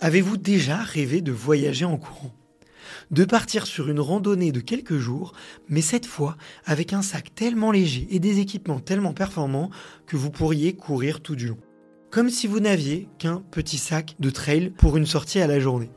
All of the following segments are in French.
Avez-vous déjà rêvé de voyager en courant? De partir sur une randonnée de quelques jours, mais cette fois avec un sac tellement léger et des équipements tellement performants que vous pourriez courir tout du long. Comme si vous n'aviez qu'un petit sac de trail pour une sortie à la journée.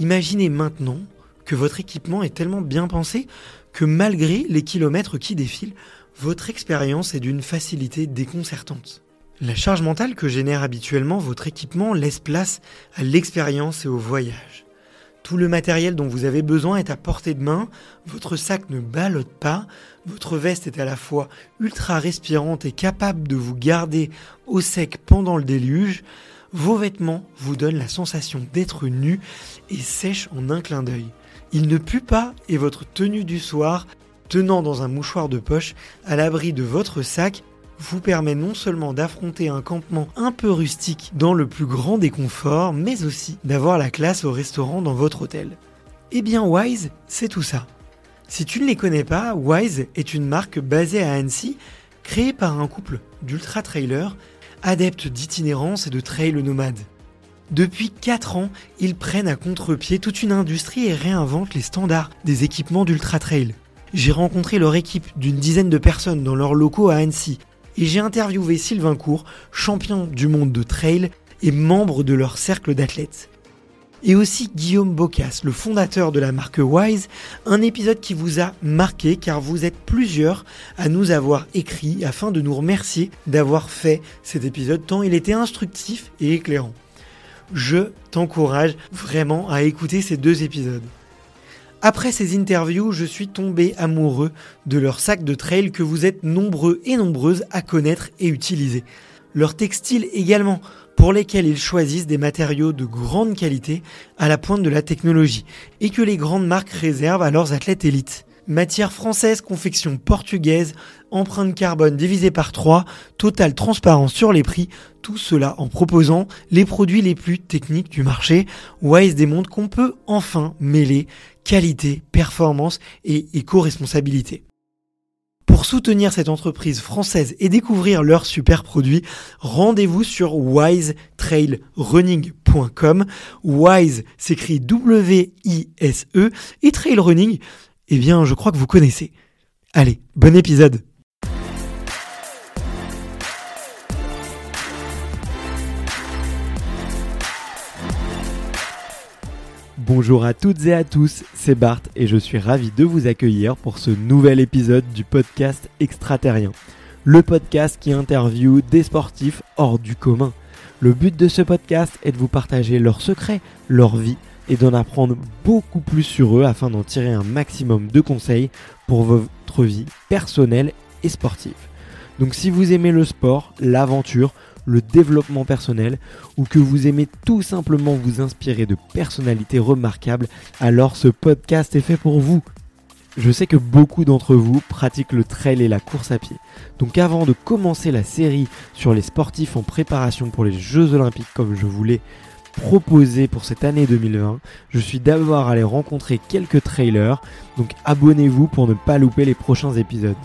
Imaginez maintenant que votre équipement est tellement bien pensé que malgré les kilomètres qui défilent, votre expérience est d'une facilité déconcertante. La charge mentale que génère habituellement votre équipement laisse place à l'expérience et au voyage. Tout le matériel dont vous avez besoin est à portée de main, votre sac ne ballotte pas, votre veste est à la fois ultra respirante et capable de vous garder au sec pendant le déluge, vos vêtements vous donnent la sensation d'être nu et sèche en un clin d'œil. Il ne pue pas et votre tenue du soir, tenant dans un mouchoir de poche à l'abri de votre sac, vous permet non seulement d'affronter un campement un peu rustique dans le plus grand des conforts, mais aussi d'avoir la classe au restaurant dans votre hôtel. Eh bien Wise, c'est tout ça. Si tu ne les connais pas, Wise est une marque basée à Annecy, créée par un couple d'ultra-trailers, adeptes d'itinérance et de trail nomades. Depuis 4 ans, ils prennent à contre-pied toute une industrie et réinventent les standards des équipements d'ultra-trail. J'ai rencontré leur équipe d'une dizaine de personnes dans leurs locaux à Annecy et j'ai interviewé Sylvain Court, champion du monde de trail et membre de leur cercle d'athlètes. Et aussi Guillaume Bocas, le fondateur de la marque Wise, un épisode qui vous a marqué car vous êtes plusieurs à nous avoir écrit afin de nous remercier d'avoir fait cet épisode tant il était instructif et éclairant. Je t'encourage vraiment à écouter ces deux épisodes. Après ces interviews, je suis tombé amoureux de leur sac de trail que vous êtes nombreux et nombreuses à connaître et utiliser. Leur textile également, pour lesquels ils choisissent des matériaux de grande qualité à la pointe de la technologie et que les grandes marques réservent à leurs athlètes élites. Matière française, confection portugaise, empreinte carbone divisée par 3, totale transparence sur les prix, tout cela en proposant les produits les plus techniques du marché. Wise démontre qu'on peut enfin mêler qualité, performance et éco-responsabilité. Pour soutenir cette entreprise française et découvrir leurs super produits, rendez-vous sur wisetrailrunning.com. Wise s'écrit W-I-S-E et trail running, eh bien, je crois que vous connaissez. Allez, bon épisode Bonjour à toutes et à tous, c'est Bart et je suis ravi de vous accueillir pour ce nouvel épisode du podcast Extraterrien. Le podcast qui interviewe des sportifs hors du commun. Le but de ce podcast est de vous partager leurs secrets, leur vie et d'en apprendre beaucoup plus sur eux afin d'en tirer un maximum de conseils pour votre vie personnelle et sportive. Donc si vous aimez le sport, l'aventure, le développement personnel ou que vous aimez tout simplement vous inspirer de personnalités remarquables, alors ce podcast est fait pour vous. Je sais que beaucoup d'entre vous pratiquent le trail et la course à pied. Donc avant de commencer la série sur les sportifs en préparation pour les Jeux olympiques comme je voulais proposer pour cette année 2020, je suis d'abord allé rencontrer quelques trailers, donc abonnez-vous pour ne pas louper les prochains épisodes.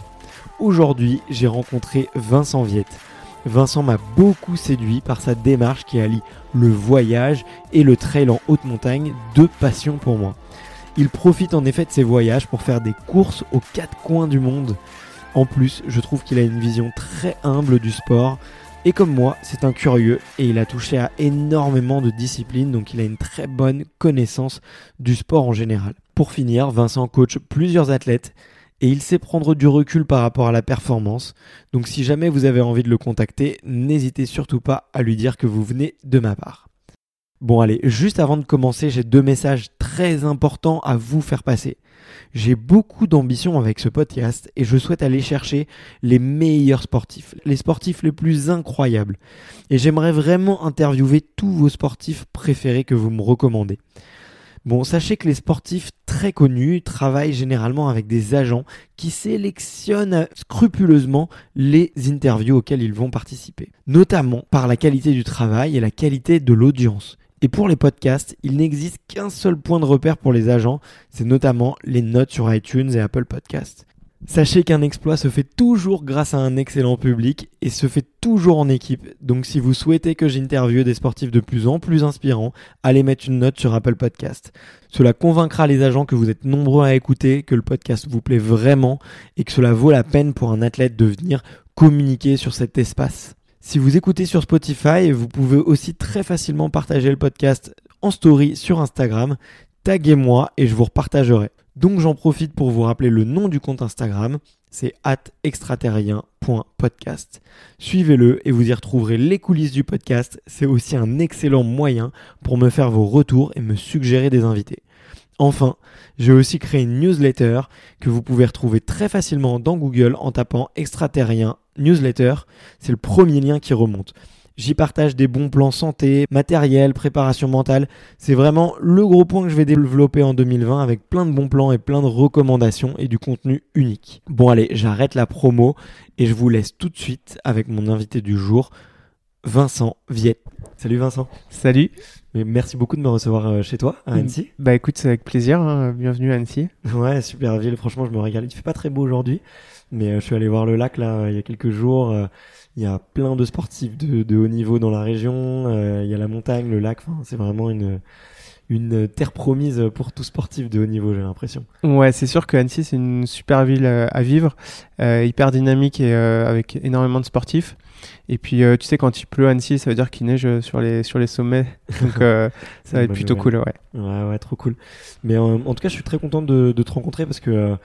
Aujourd'hui, j'ai rencontré Vincent Viette. Vincent m'a beaucoup séduit par sa démarche qui allie le voyage et le trail en haute montagne, deux passions pour moi. Il profite en effet de ses voyages pour faire des courses aux quatre coins du monde. En plus, je trouve qu'il a une vision très humble du sport. Et comme moi, c'est un curieux et il a touché à énormément de disciplines, donc il a une très bonne connaissance du sport en général. Pour finir, Vincent coach plusieurs athlètes et il sait prendre du recul par rapport à la performance. Donc si jamais vous avez envie de le contacter, n'hésitez surtout pas à lui dire que vous venez de ma part. Bon allez, juste avant de commencer, j'ai deux messages très importants à vous faire passer. J'ai beaucoup d'ambition avec ce podcast et je souhaite aller chercher les meilleurs sportifs, les sportifs les plus incroyables. Et j'aimerais vraiment interviewer tous vos sportifs préférés que vous me recommandez. Bon, sachez que les sportifs très connus travaillent généralement avec des agents qui sélectionnent scrupuleusement les interviews auxquelles ils vont participer, notamment par la qualité du travail et la qualité de l'audience. Et pour les podcasts, il n'existe qu'un seul point de repère pour les agents, c'est notamment les notes sur iTunes et Apple Podcasts. Sachez qu'un exploit se fait toujours grâce à un excellent public et se fait toujours en équipe. Donc si vous souhaitez que j'interviewe des sportifs de plus en plus inspirants, allez mettre une note sur Apple Podcast. Cela convaincra les agents que vous êtes nombreux à écouter, que le podcast vous plaît vraiment et que cela vaut la peine pour un athlète de venir communiquer sur cet espace. Si vous écoutez sur Spotify, vous pouvez aussi très facilement partager le podcast en story sur Instagram. Taguez-moi et je vous repartagerai. Donc j'en profite pour vous rappeler le nom du compte Instagram, c'est extraterrien.podcast. Suivez-le et vous y retrouverez les coulisses du podcast. C'est aussi un excellent moyen pour me faire vos retours et me suggérer des invités. Enfin, j'ai aussi créé une newsletter que vous pouvez retrouver très facilement dans Google en tapant extraterrien newsletter. C'est le premier lien qui remonte. J'y partage des bons plans santé, matériel, préparation mentale. C'est vraiment le gros point que je vais développer en 2020 avec plein de bons plans et plein de recommandations et du contenu unique. Bon allez, j'arrête la promo et je vous laisse tout de suite avec mon invité du jour, Vincent Viette. Salut Vincent. Salut. Mais merci beaucoup de me recevoir euh, chez toi à Annecy. Bah écoute, c'est avec plaisir. Hein. Bienvenue à Annecy. Ouais, super ville. Franchement, je me régale. Il fait pas très beau aujourd'hui, mais euh, je suis allé voir le lac là il y a quelques jours. Il y a plein de sportifs de, de haut niveau dans la région. Euh, il y a la montagne, le lac. Enfin, c'est vraiment une une terre promise pour tout sportif de haut niveau, j'ai l'impression. Ouais, c'est sûr que Annecy, c'est une super ville euh, à vivre, euh, hyper dynamique et euh, avec énormément de sportifs. Et puis, euh, tu sais, quand il pleut à Annecy, ça veut dire qu'il neige sur les, sur les sommets. Donc, euh, ça va être plutôt cool, ouais. Ouais, ouais, trop cool. Mais en tout cas, je suis très content de, de te rencontrer parce que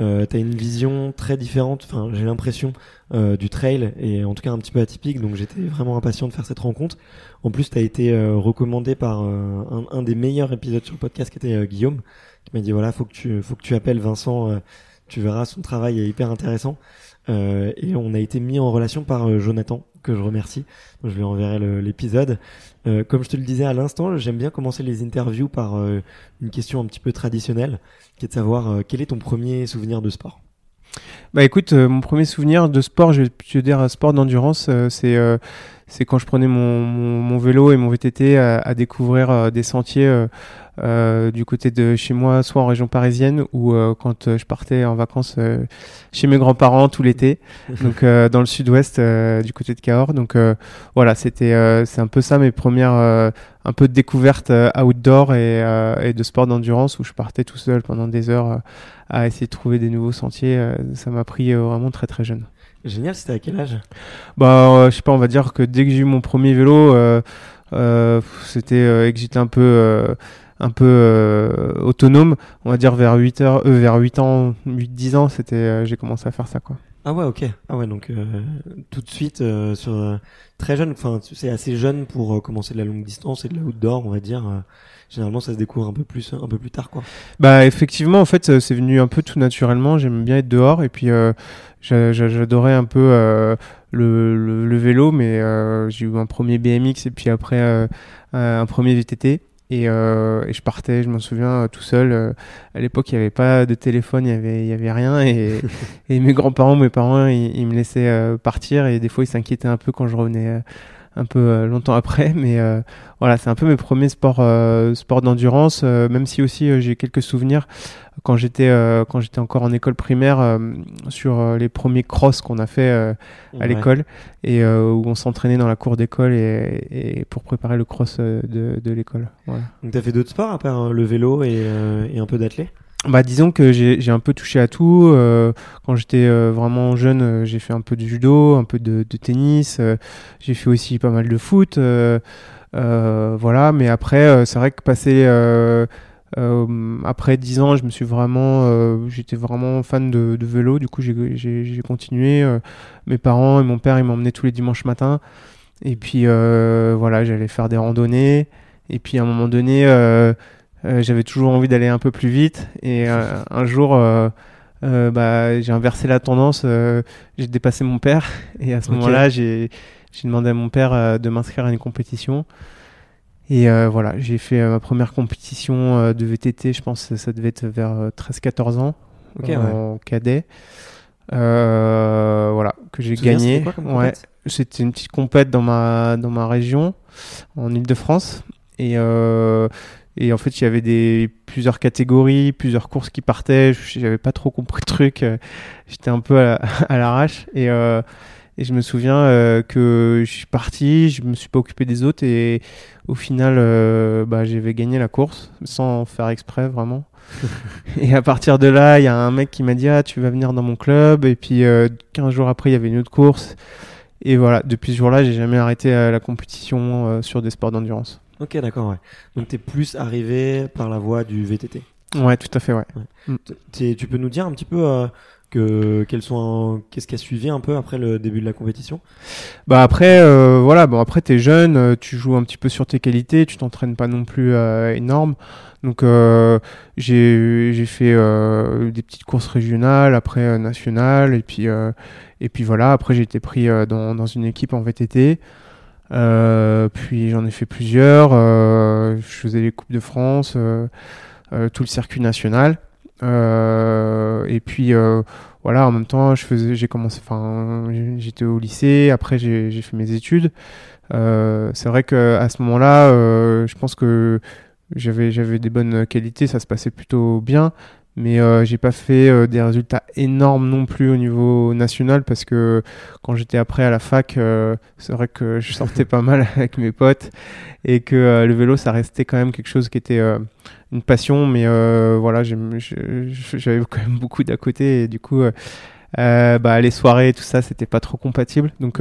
euh, tu as une vision très différente, enfin, j'ai l'impression, euh, du trail et en tout cas un petit peu atypique. Donc, j'étais vraiment impatient de faire cette rencontre. En plus, tu as été euh, recommandé par euh, un, un, des meilleurs épisodes sur le podcast qui était euh, Guillaume, qui m'a dit voilà, faut que tu, faut que tu appelles Vincent. euh, tu verras, son travail est hyper intéressant. Euh, et on a été mis en relation par euh, Jonathan, que je remercie. Je lui enverrai l'épisode. Euh, comme je te le disais à l'instant, j'aime bien commencer les interviews par une question un petit peu traditionnelle, qui est de savoir quel est ton premier souvenir de sport? Bah écoute, mon premier souvenir de sport, je vais te dire sport d'endurance, c'est quand je prenais mon, vélo et mon VTT à, découvrir des sentiers euh, du côté de chez moi, soit en région parisienne ou euh, quand euh, je partais en vacances euh, chez mes grands-parents tout l'été, donc euh, dans le sud-ouest euh, du côté de Cahors. Donc euh, voilà, c'était euh, c'est un peu ça mes premières euh, un peu de découverte euh, outdoor et, euh, et de sport d'endurance où je partais tout seul pendant des heures à essayer de trouver des nouveaux sentiers. ça m'a pris vraiment très très jeune. Génial, c'était à quel âge? Bah, euh, je sais pas, on va dire que dès que j'ai eu mon premier vélo, euh, euh, c'était euh, que j'étais un peu, euh, un peu euh, autonome, on va dire vers 8 heures, euh, vers 8 ans, 8 10 ans, c'était euh, j'ai commencé à faire ça quoi. Ah ouais, ok. Ah ouais, donc euh, tout de suite euh, sur euh, très jeune. Enfin, c'est assez jeune pour commencer de la longue distance et de la outdoor, on va dire. euh, généralement, ça se découvre un peu plus, un peu plus tard, quoi. Bah effectivement, en fait, c'est venu un peu tout naturellement. J'aime bien être dehors et puis euh, j'a- j'a- j'adorais un peu euh, le, le, le vélo, mais euh, j'ai eu un premier BMX et puis après euh, un premier VTT. Et, euh, et je partais, je m'en souviens, euh, tout seul. euh, à l'époque, il n'y avait pas de téléphone, il n'y avait, y avait rien. Et, et mes grands-parents, mes parents, ils, ils me laissaient euh, partir. Et des fois, ils s'inquiétaient un peu quand je revenais euh, un peu longtemps après. Mais euh, voilà, c'est un peu mes premiers sports, euh, sports d'endurance. euh, même si aussi j'ai quelques souvenirs quand j'étais euh, quand j'étais encore en école primaire euh, sur euh, les premiers cross qu'on a fait à Ouais. l'école et où on s'entraînait dans la cour d'école et, et pour préparer le cross de, de l'école. Voilà. Donc t'as fait d'autres sports à part le vélo et, et un peu d'athlé? Bah disons que j'ai un peu touché à tout. euh, quand j'étais euh, vraiment jeune, euh, j'ai fait un peu de judo, un peu de, de tennis. j'ai fait aussi pas mal de foot. voilà, mais après, c'est vrai que passé euh, après 10 ans, je me suis vraiment, euh, j'étais vraiment fan de, de vélo. Du coup, j'ai continué. euh, mes parents et mon père, ils m'emmenaient tous les dimanches matins. Et puis euh, voilà, j'allais faire des randonnées. Et puis à un moment donné, euh, euh, j'avais toujours envie d'aller un peu plus vite. Et euh, un jour, bah, j'ai inversé la tendance. euh, j'ai dépassé mon père. Et à ce moment-là, j'ai j'ai demandé à mon père de m'inscrire à une compétition. Et euh, voilà, j'ai fait euh, ma première compétition euh, de VTT, je pense que ça devait être vers euh, 13-14 ans, en cadet. Euh, voilà, que j'ai gagné. c'était ouais, une petite compète dans ma, dans ma région, en Ile-de-France. Et, et en fait, il y avait des, plusieurs catégories, plusieurs courses qui partaient. J'avais pas trop compris le truc. J'étais un peu à, l'arrache. Et, et je me souviens que je suis parti, je me suis pas occupé des autres. Et au final, bah, j'avais gagné la course sans faire exprès vraiment. et à partir de là, il y a un mec qui m'a dit Ah, tu vas venir dans mon club. Et puis, 15 jours après, il y avait une autre course. Et voilà, depuis ce jour-là, j'ai jamais arrêté euh, la compétition euh, sur des sports d'endurance. Ok, d'accord, ouais. Donc tu es plus arrivé par la voie du VTT Ouais, tout à fait, ouais. Mm. Tu peux nous dire un petit peu euh, que sont qu'est-ce qui a suivi un peu après le début de la compétition? Bah après voilà, bon après tu es jeune, tu joues un petit peu sur tes qualités, tu t'entraînes pas non plus énorme. Donc j'ai fait des petites courses régionales, après nationales et puis et puis voilà, après j'ai été pris euh, dans, dans, une équipe en VTT. Euh, puis j'en ai fait plusieurs. Euh, je faisais les Coupes de France, tout le circuit national. Et puis voilà, en même temps, je faisais, j'ai commencé, enfin, j'étais au lycée. Après, j'ai fait mes études. c'est vrai qu'à ce moment-là, je pense que j'avais j'avais des bonnes qualités, ça se passait plutôt bien mais euh, j'ai pas fait euh, des résultats énormes non plus au niveau national parce que quand j'étais après à la fac, euh, c'est vrai que je sortais pas mal avec mes potes et que le vélo ça restait quand même quelque chose qui était une passion, mais voilà, j'avais quand même beaucoup d'à côté et du coup, bah, les soirées, tout ça, c'était pas trop compatible. Donc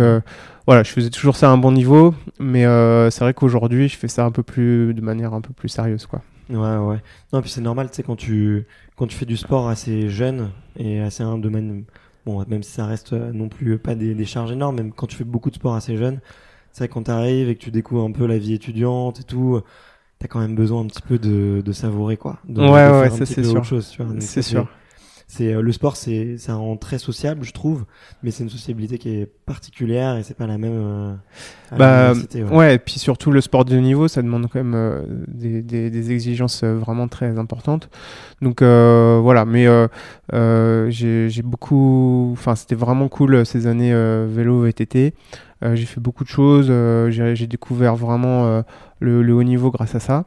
voilà, je faisais toujours ça à un bon niveau, mais c'est vrai qu'aujourd'hui, je fais ça un peu plus de manière un peu plus sérieuse, quoi. Ouais, ouais. Non, puis c'est normal, tu sais, quand tu, quand tu fais du sport assez jeune et assez un domaine, bon, même si ça reste euh, non plus pas des, des charges énormes, même quand tu fais beaucoup de sport assez jeune, c'est vrai quand tu arrives et que tu découvres un peu la vie étudiante et tout, t'as quand même besoin un petit peu de, de savourer, quoi. De, ouais, ouais, ça c'est sûr. C'est sûr c'est euh, le sport c'est ça rend très sociable je trouve mais c'est une sociabilité qui est particulière et c'est pas la même euh, bah ouais. et puis surtout le sport de niveau ça demande quand même euh, des, des, des, exigences vraiment très importantes. Donc voilà mais j'ai beaucoup enfin c'était vraiment cool ces années vélo VTT j'ai fait beaucoup de choses j'ai découvert vraiment le, le haut niveau grâce à ça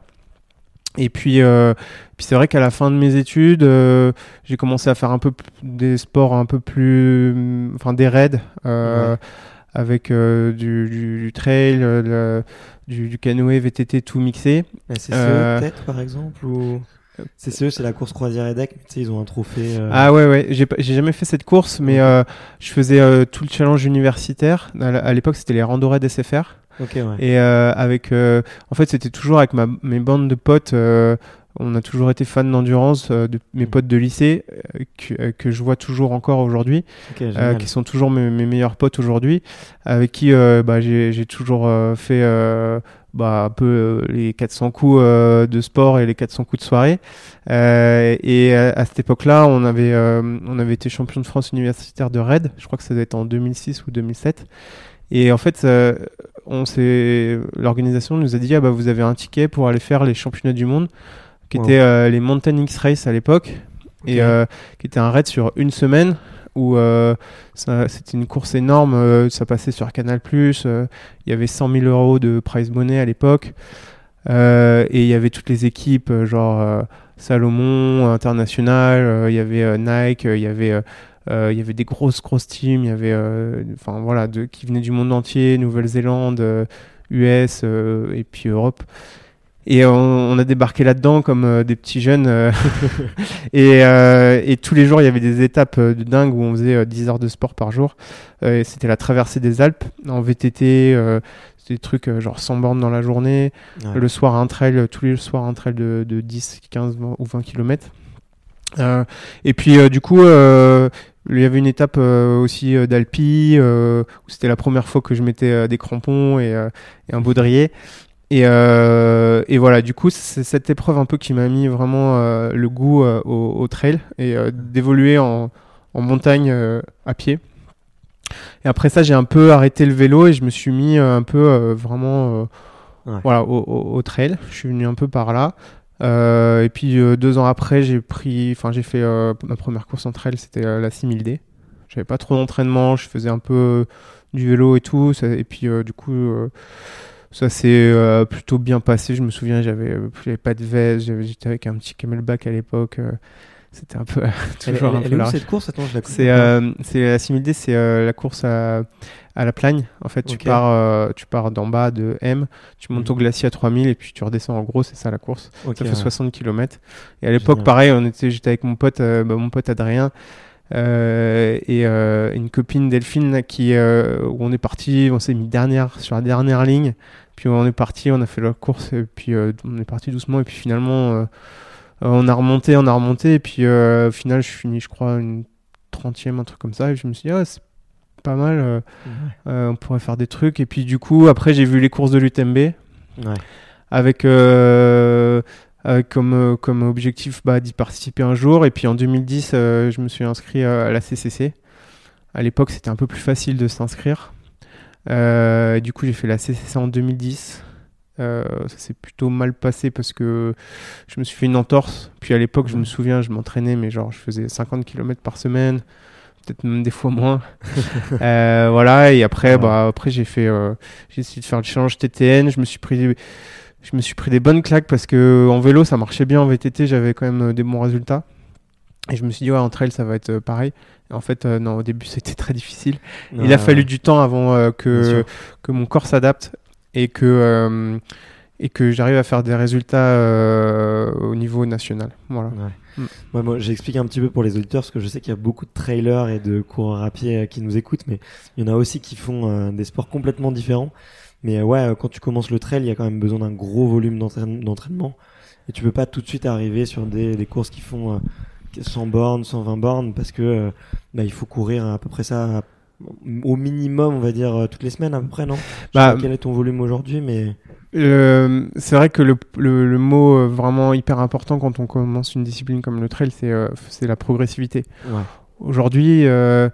et puis, euh, puis c'est vrai qu'à la fin de mes études, euh, j'ai commencé à faire un peu des sports un peu plus, enfin des raids euh, avec euh, du, du, trail, du, du, canoë, VTT, tout mixé. La CCE peut-être par exemple ou CCE c'est la course croisière et deck. Tu sais ils ont un trophée. Ah ouais ouais, j'ai jamais fait cette course, mais je faisais tout le challenge universitaire. À l'époque c'était les rando Et euh, avec, euh, en fait, c'était toujours avec ma, mes bandes de potes. Euh, on a toujours été fans d'endurance, de mes mm. potes de lycée que, que, je vois toujours encore aujourd'hui, qui sont toujours mes, mes meilleurs potes aujourd'hui, avec qui bah, j'ai toujours fait bah, un peu les 400 coups de sport et les 400 coups de soirée. et à, cette époque-là, on avait on avait été champion de France universitaire de raid. Je crois que ça doit être en 2006 ou 2007. Et en fait, on l'organisation nous a dit ah bah vous avez un ticket pour aller faire les championnats du monde, qui étaient euh, les Mountain X Race à l'époque, et euh, qui était un raid sur une semaine où euh, c'était une course énorme, ça passait sur Canal+, il y avait 100 000 euros de prize money à l'époque, et il y avait toutes les équipes, genre Salomon, International, il y avait Nike, il y avait il y avait des grosses grosses teams, il y avait euh, enfin voilà de, qui venaient du monde entier, Nouvelle-Zélande, US euh, et puis Europe. Et on, a débarqué là-dedans comme des petits jeunes. et, et, tous les jours, il y avait des étapes de dingue où on faisait 10 heures de sport par jour. C'était la traversée des Alpes en VTT. C'était des trucs genre 100 bornes dans la journée. Le soir, un trail, tous les soirs, un trail de, de 10, 15 ou 20 km. et puis, du coup, il y avait une étape euh, aussi euh, d'Alpi euh, où c'était la première fois que je mettais des crampons et, un baudrier. Et, et, voilà, du coup, c'est cette épreuve un peu qui m'a mis vraiment le goût au, trail et d'évoluer en, en, montagne à pied. Et après ça, j'ai un peu arrêté le vélo et je me suis mis un peu vraiment voilà, au, au, trail. Je suis venu un peu par là. Euh, et puis euh, deux ans après, j'ai pris, enfin j'ai fait euh, ma première course entre elles, c'était la 6000D. J'avais pas trop d'entraînement, je faisais un peu du vélo et tout, et puis du coup, ça s'est euh, plutôt bien passé. Je me souviens, j'avais j'avais pas de veste, j'étais avec un petit camelback à l'époque. euh, C'était un peu Elle, toujours elle- un elle peu est où cette course? Attends, je la C'est euh, c'est la similité, c'est la course à, à la plagne. En fait, tu pars euh, tu pars d'en bas de M, tu montes Mhm. au glacier à 3000 et puis tu redescends. En gros, c'est ça la course. Ok, Ça fait ouais. 60 km. Et à l'époque, pareil, on était, j'étais avec mon pote, euh, bah, mon pote Adrien. euh, et une copine Delphine là, qui où on est parti on s'est mis dernière sur la dernière ligne puis on est parti on a fait la course et puis on est parti doucement et puis finalement on a remonté on a remonté et puis au final je suis fini je crois une trentième un truc comme ça et je me suis dit ah, c'est pas mal euh, Ouais. euh, on pourrait faire des trucs et puis du coup après j'ai vu les courses de l'UTMB Ouais. avec, euh, avec comme, comme objectif bah, d'y participer un jour. Et puis en 2010, euh, je me suis inscrit à la CCC. À l'époque, c'était un peu plus facile de s'inscrire. Euh, et du coup, j'ai fait la CCC en 2010. Euh, ça s'est plutôt mal passé parce que je me suis fait une entorse. Puis à l'époque, je me souviens, je m'entraînais, mais genre, je faisais 50 km par semaine, peut-être même des fois moins. Euh, voilà, et après, Ouais. bah, après j'ai fait, euh, j'ai essayé de faire le challenge TTN. Je me suis pris, je me suis pris des bonnes claques parce que en vélo, ça marchait bien. En VTT, j'avais quand même euh, des bons résultats. Et je me suis dit, ouais, en trail, ça va être euh, pareil. Et en fait, euh, non, au début, c'était très difficile. Il a fallu du temps avant euh, que, que mon corps s'adapte et que, euh, et que j'arrive à faire des résultats euh, au niveau national. Voilà. Ouais. Mm. Ouais, moi, j'explique un petit peu pour les auditeurs parce que je sais qu'il y a beaucoup de trailers et de coureurs à pied euh, qui nous écoutent, mais il y en a aussi qui font euh, des sports complètement différents. Mais euh, ouais, quand tu commences le trail, il y a quand même besoin d'un gros volume d'entraîne- d'entraînement et tu peux pas tout de suite arriver sur des, des courses qui font euh, 100 bornes, 120 bornes parce que bah, il faut courir à peu près ça au minimum, on va dire toutes les semaines à peu près, non? Je sais Bah, pas quel est ton volume aujourd'hui, mais Euh, c'est vrai que le, le, le mot euh, vraiment hyper important quand on commence une discipline comme le trail, c'est euh, la progressivité. ouais, Aujourd'hui, euh,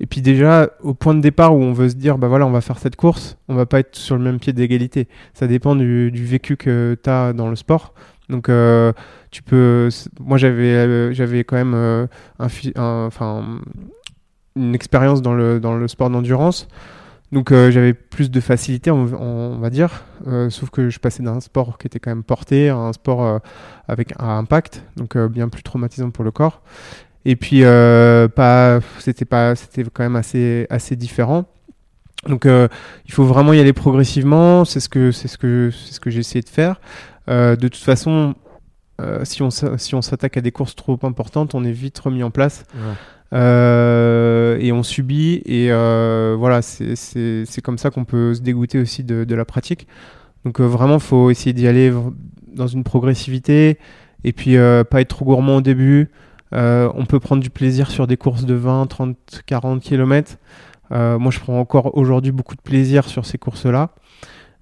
et puis déjà, au point de départ où on veut se dire, bah voilà, on va faire cette course, on va pas être sur le même pied d'égalité. Ça dépend du, du vécu que tu as dans le sport. Donc, tu peux. Moi, j'avais j'avais quand même un, un- une expérience dans le, dans le sport d'endurance. Donc euh, j'avais plus de facilité, on, va dire, Euh, sauf que je passais d'un sport qui était quand même porté à un sport euh, avec un impact, donc bien plus traumatisant pour le corps. Et puis pas, c'était pas, c'était quand même assez assez différent. Donc il faut vraiment y aller progressivement. C'est ce que c'est ce que c'est ce que j'ai essayé de faire. De toute façon, si on si on s'attaque à des courses trop importantes, on est vite remis en place. Euh, et on subit et euh, voilà c'est comme ça qu'on peut se dégoûter aussi de, la pratique. Donc euh, vraiment faut essayer d'y aller dans une progressivité et puis euh, pas être trop gourmand au début. On peut prendre du plaisir sur des courses de 20 30 40 km moi je prends encore aujourd'hui beaucoup de plaisir sur ces courses là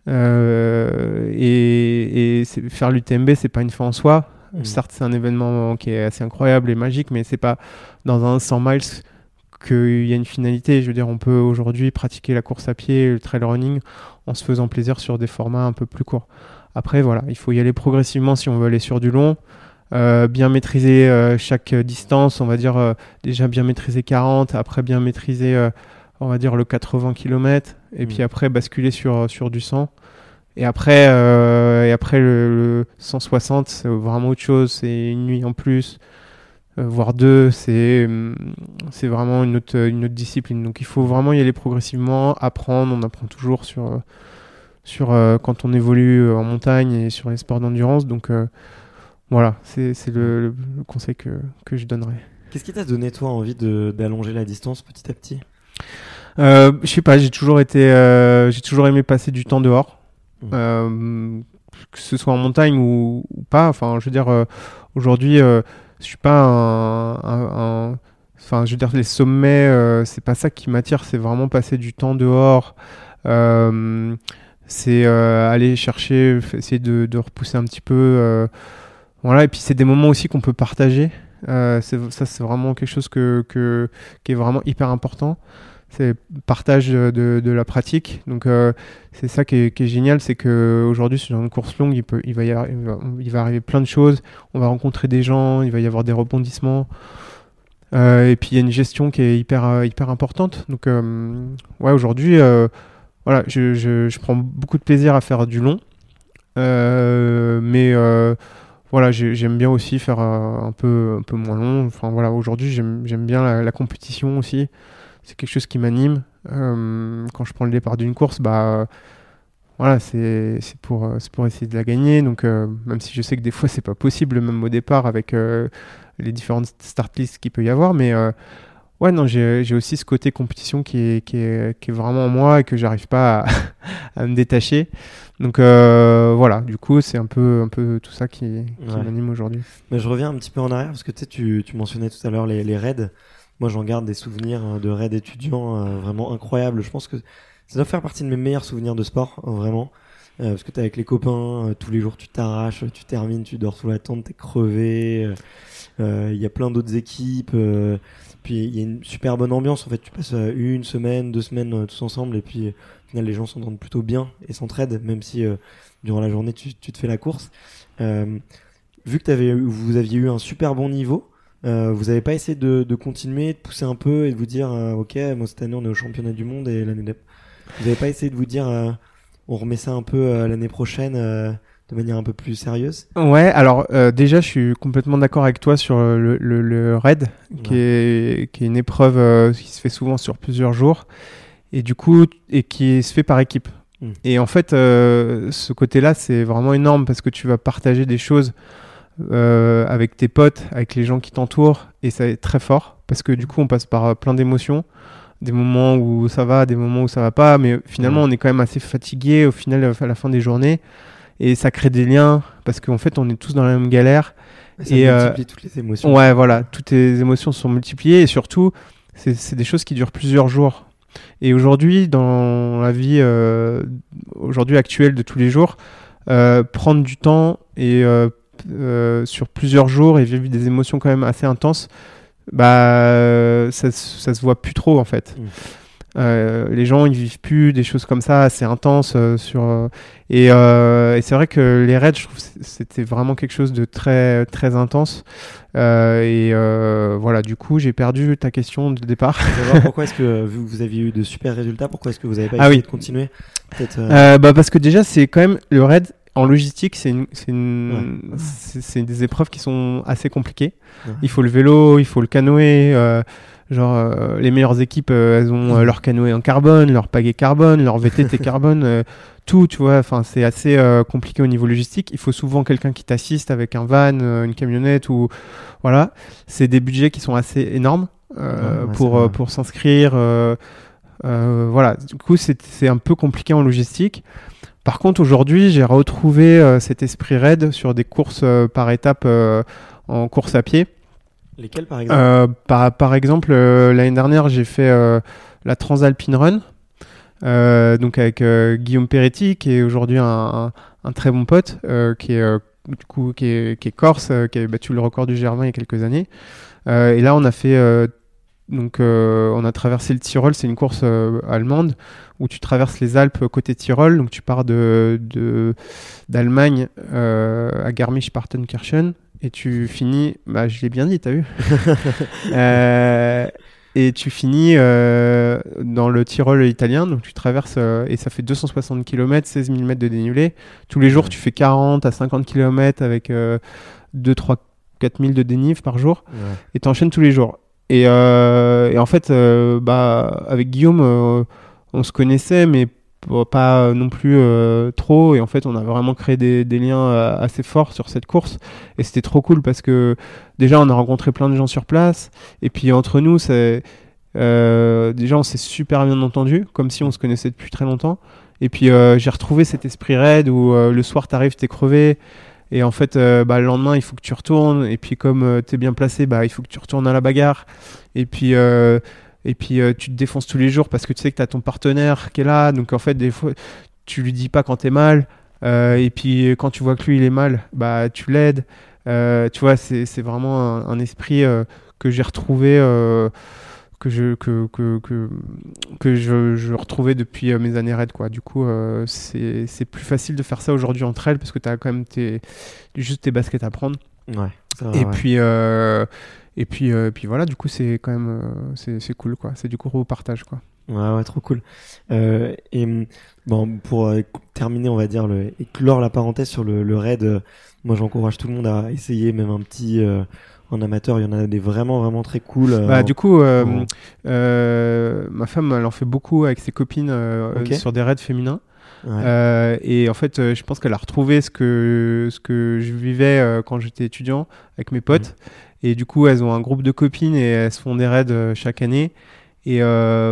et, et faire l'UTMB c'est pas une fin en soi Mhm. certes c'est un événement qui est assez incroyable et magique mais c'est pas dans un 100 miles qu'il y a une finalité. Je veux dire, on peut aujourd'hui pratiquer la course à pied, le trail running, en se faisant plaisir sur des formats un peu plus courts. Après, voilà, il faut y aller progressivement si on veut aller sur du long. Euh, bien maîtriser euh, chaque distance, on va dire euh, déjà bien maîtriser 40, après bien maîtriser, on va dire, le 80 km, et Mm. puis après basculer sur, sur du 100. Et après, euh, et après le, le 160, c'est vraiment autre chose, c'est une nuit en plus, euh, voire deux, c'est hum, c'est vraiment une autre, une autre discipline. Donc il faut vraiment y aller progressivement, apprendre, on apprend toujours sur, euh, sur euh, quand on évolue en montagne et sur les sports d'endurance. Donc voilà, c'est le, le- conseil que, que je donnerais. Qu'est-ce qui t'a donné toi envie d'allonger la distance petit à petit? Je sais pas, j'ai toujours été, j'ai toujours aimé passer du temps dehors, Euh, que ce soit en montagne ou, pas. Enfin, je veux dire, euh, aujourd'hui, euh, je suis pas un, enfin, je veux dire, les sommets, c'est pas ça qui m'attire. C'est vraiment passer du temps dehors. C'est aller chercher, essayer de, repousser un petit peu. voilà, et puis c'est des moments aussi qu'on peut partager. Ça, c'est vraiment quelque chose que- qui est vraiment hyper important. C'est partage de, de- de la pratique. Donc, euh, c'est ça qui est, génial, c'est qu'aujourd'hui, sur une course longue, il, peut, il, va y arri- il, va, arriver plein de choses. On va rencontrer des gens, il va y avoir des rebondissements. Euh, et puis, il y a une gestion qui est hyper, euh, hyper importante. Donc, ouais, aujourd'hui, voilà, je, je, prends beaucoup de plaisir à faire du long. Mais voilà, j'ai- j'aime bien aussi faire un, peu, un peu moins long. Enfin voilà, aujourd'hui j'aime bien la compétition aussi. C'est quelque chose qui m'anime. Euh, quand je prends le départ d'une course, bah voilà, c'est pour, euh, pour essayer de la gagner. Donc euh, même si je sais que des fois c'est pas possible même au départ avec euh, les différentes start lists qu'il peut y avoir, mais euh, ouais non, j'ai aussi ce côté compétition qui est, qui est, qui est vraiment en moi et que j'arrive pas à, à me détacher. Donc voilà, du coup, c'est un peu, un peu tout ça qui, qui Ouais. m'anime aujourd'hui. Mais je reviens un petit peu en arrière parce que tu, tu mentionnais tout à l'heure les, les raids. Moi, j'en garde des souvenirs euh, de raids étudiants euh, vraiment incroyables. Je pense que ça doit faire partie de mes meilleurs souvenirs de sport, euh, vraiment. Euh, parce que t'es avec les copains, tous les jours tu t'arraches, tu termines, tu dors sous la tente, t'es crevé. Il y a plein d'autres équipes. puis il y a une super bonne ambiance. En fait, tu passes une semaine, deux semaines tous ensemble. Et puis au final, les gens s'entendent plutôt bien et s'entraident, même si durant la journée tu, te fais la course. Vu que t'avais eu- vous aviez eu un super bon niveau, euh, vous n'avez pas essayé de, de continuer, de pousser un peu et de vous dire euh, ok, moi cette année on est au championnat du monde et l'année d'après. Vous n'avez pas essayé de vous dire euh, on remet ça un peu l'année prochaine de manière un peu plus sérieuse? Ouais, alors déjà, je suis complètement d'accord avec toi sur le, le, le raid, qui, est, qui est une épreuve qui se fait souvent sur plusieurs jours, et du coup, et qui se fait par équipe. Mm. Et en fait, ce côté-là, c'est vraiment énorme parce que tu vas partager des choses euh, avec tes potes, avec les gens qui t'entourent, et ça est très fort parce que du coup, on passe par euh, plein d'émotions. Des moments où ça va, des moments où ça va pas, mais finalement, Ouais. on est quand même assez fatigué au final, à la fin des journées. Et ça crée des liens parce qu'en fait, on est tous dans la même galère. Ça Et, euh, multiplie toutes les émotions. Ouais, voilà, toutes les émotions sont multipliées et surtout, c'est c'est des choses qui durent plusieurs jours. Et aujourd'hui, dans la vie euh, aujourd'hui actuelle de tous les jours, euh, prendre du temps et euh, euh, sur plusieurs jours et vivre des émotions quand même assez intenses, bah ça, se- ça se voit plus trop en fait. Euh, les gens ils vivent plus des choses comme ça assez intenses euh, sur euh, et, euh, et c'est vrai que les raids je trouve c'était vraiment quelque chose de très très intense Euh, et euh, voilà du coup j'ai perdu ta question de départ pourquoi est-ce que vu que vous aviez eu de super résultats, pourquoi est-ce que vous n'avez pas Ah essayé oui. de continuer euh, Euh, bah parce que déjà c'est quand même le raid en logistique c'est une, une- Ouais. des épreuves qui sont assez compliquées. Ouais. il faut le vélo il faut le canoë euh, genre euh, les meilleures équipes euh, elles ont leur canoë en carbone leur pagaie carbone leur VTT carbone tout tu vois. Enfin c'est assez compliqué au niveau logistique. Il faut souvent quelqu'un qui t'assiste avec un van une camionnette ou voilà. C'est des budgets qui sont assez énormes Ouais, pour pour s'inscrire voilà. Du coup c'est un peu compliqué en logistique par contre aujourd'hui j'ai retrouvé euh, cet esprit raid sur des courses euh, par étapes euh, en course à pied. Lesquels par exemple? Par, par exemple, l'année dernière, j'ai fait la Transalpine Run, donc avec Guillaume Peretti, qui est aujourd'hui un, un- un très bon pote, qui est du coup qui est, qui est corse, qui a battu le record du Germain il y a quelques années. Et là, on a fait donc on a traversé le Tyrol, c'est une course allemande où tu traverses les Alpes côté Tyrol, donc tu pars de d'Allemagne euh, à Garmisch-Partenkirchen et tu finis, bah je l'ai bien dit, t'as vu? Euh, Et tu finis euh, dans le Tyrol italien, donc tu traverses et ça fait 260 km, 16 000 mètres de dénivelé. Tous les jours, tu fais 40 à 50 km avec euh, 2, 3, 4 000 de dénive par jour Ouais. et t'enchaînes tous les jours. Et, et en fait, bah, avec Guillaume, on se connaissait, mais pas non plus euh, trop. Et en fait, on a vraiment créé des, liens euh, assez forts sur cette course. Et c'était trop cool parce que déjà, on a rencontré plein de gens sur place. Et puis entre nous, euh, déjà, on s'est super bien entendu, comme si on se connaissait depuis très longtemps. Et puis, j'ai retrouvé cet esprit raid où le soir, t'arrives, t'es crevé. Et en fait, bah, le lendemain, il faut que tu retournes. Et puis, comme t'es bien placé, bah, il faut que tu retournes à la bagarre. Et puis, et puis euh, tu te défonces tous les jours parce que tu sais que tu as ton partenaire qui est là. Donc, en fait, des fois, tu lui dis pas quand t'es mal. Euh, et puis, quand tu vois que lui, il est mal, bah, tu l'aides. Euh, tu vois, c'est c'est vraiment un, un esprit que j'ai retrouvé. que je que que que, que je, je retrouvais depuis mes années raid quoi du coup c'est c'est plus facile de faire ça aujourd'hui entre elles parce que tu as quand même tes juste tes baskets à prendre Ouais, et ouais. puis euh, et puis euh, puis voilà du coup c'est quand même euh, c'est cool quoi c'est du gros partage quoi Ouais, ouais, trop cool. Euh, et bon, pour euh, terminer, on va dire, le, et clore la parenthèse sur le, le raid, euh, moi j'encourage tout le monde à essayer, même un petit en amateur, il y en a des vraiment, vraiment très cool. Bah, du coup, ma femme, elle en fait beaucoup avec ses copines sur des raids féminins. Ouais. Euh, et en fait, euh, je pense qu'elle a retrouvé ce que, ce que je vivais euh, quand j'étais étudiant avec mes potes. Et du coup, elles ont un groupe de copines et elles se font des raids chaque année. Et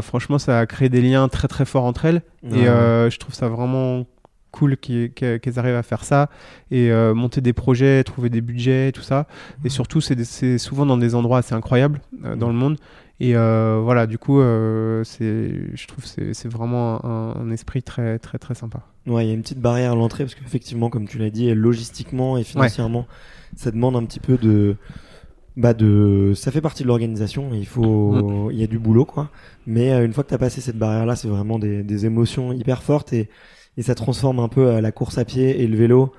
franchement, ça a créé des liens très très forts entre elles. Et je trouve ça vraiment cool qu'elles arrivent à faire ça et euh, monter des projets, trouver des budgets, tout ça. Et surtout, c'est souvent dans des endroits assez incroyables euh, dans le monde. Et euh, voilà, du coup, euh, je trouve que c'est vraiment un, un esprit très très très sympa. Ouais, il y a une petite barrière à l'entrée parce qu'effectivement, comme tu l'as dit, logistiquement et financièrement, ça demande un petit peu de. Bah de, ça fait partie de l'organisation. Il faut, il y a du boulot quoi. Mais euh, une fois que t'as passé cette barrière-là, c'est vraiment des, des émotions hyper fortes et, et ça transforme un peu euh, la course à pied et le vélo,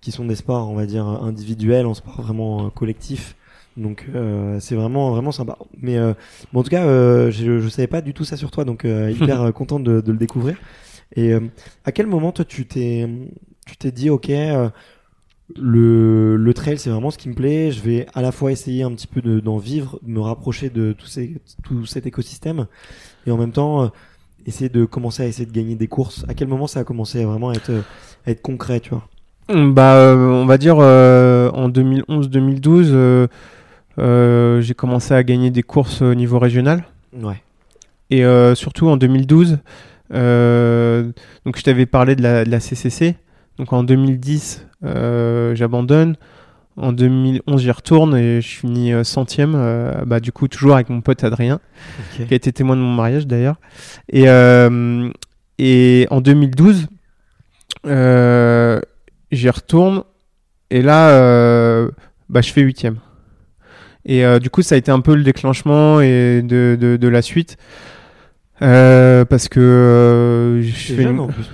qui sont des sports, on va dire individuels, en sport vraiment euh, collectif. Donc euh, c'est vraiment vraiment sympa. Mais euh, bon, en tout cas, euh, je, je savais pas du tout ça sur toi, donc euh, hyper euh, content de, de le découvrir. Et euh, à quel moment toi tu t'es tu t'es dit ok euh, le le trail c'est vraiment ce qui me plaît. Je vais à la fois essayer un petit peu de- d'en vivre, de me rapprocher de tout ces tout cet écosystème et en même temps euh, essayer de commencer à essayer de gagner des courses. À quel moment ça a commencé à vraiment être à être concret, tu vois? Bah, euh, on va dire euh, en 2011-2012, euh, euh, j'ai commencé à gagner des courses au niveau régional. Ouais. Et euh, surtout en 2012, euh, donc je t'avais parlé de la, de la CCC. Donc en 2010, euh, j'abandonne. En 2011, j'y retourne et je finis euh, centième. euh, bah, du coup, toujours avec mon pote Adrien, qui a été témoin de mon mariage d'ailleurs. Et, euh, et en 2012, euh, j'y retourne. Et là, euh, bah, je fais huitième. Et euh, du coup, ça a été un peu le déclenchement et de, de, de la suite. Euh, parce que euh, je fais jeune une- en plus.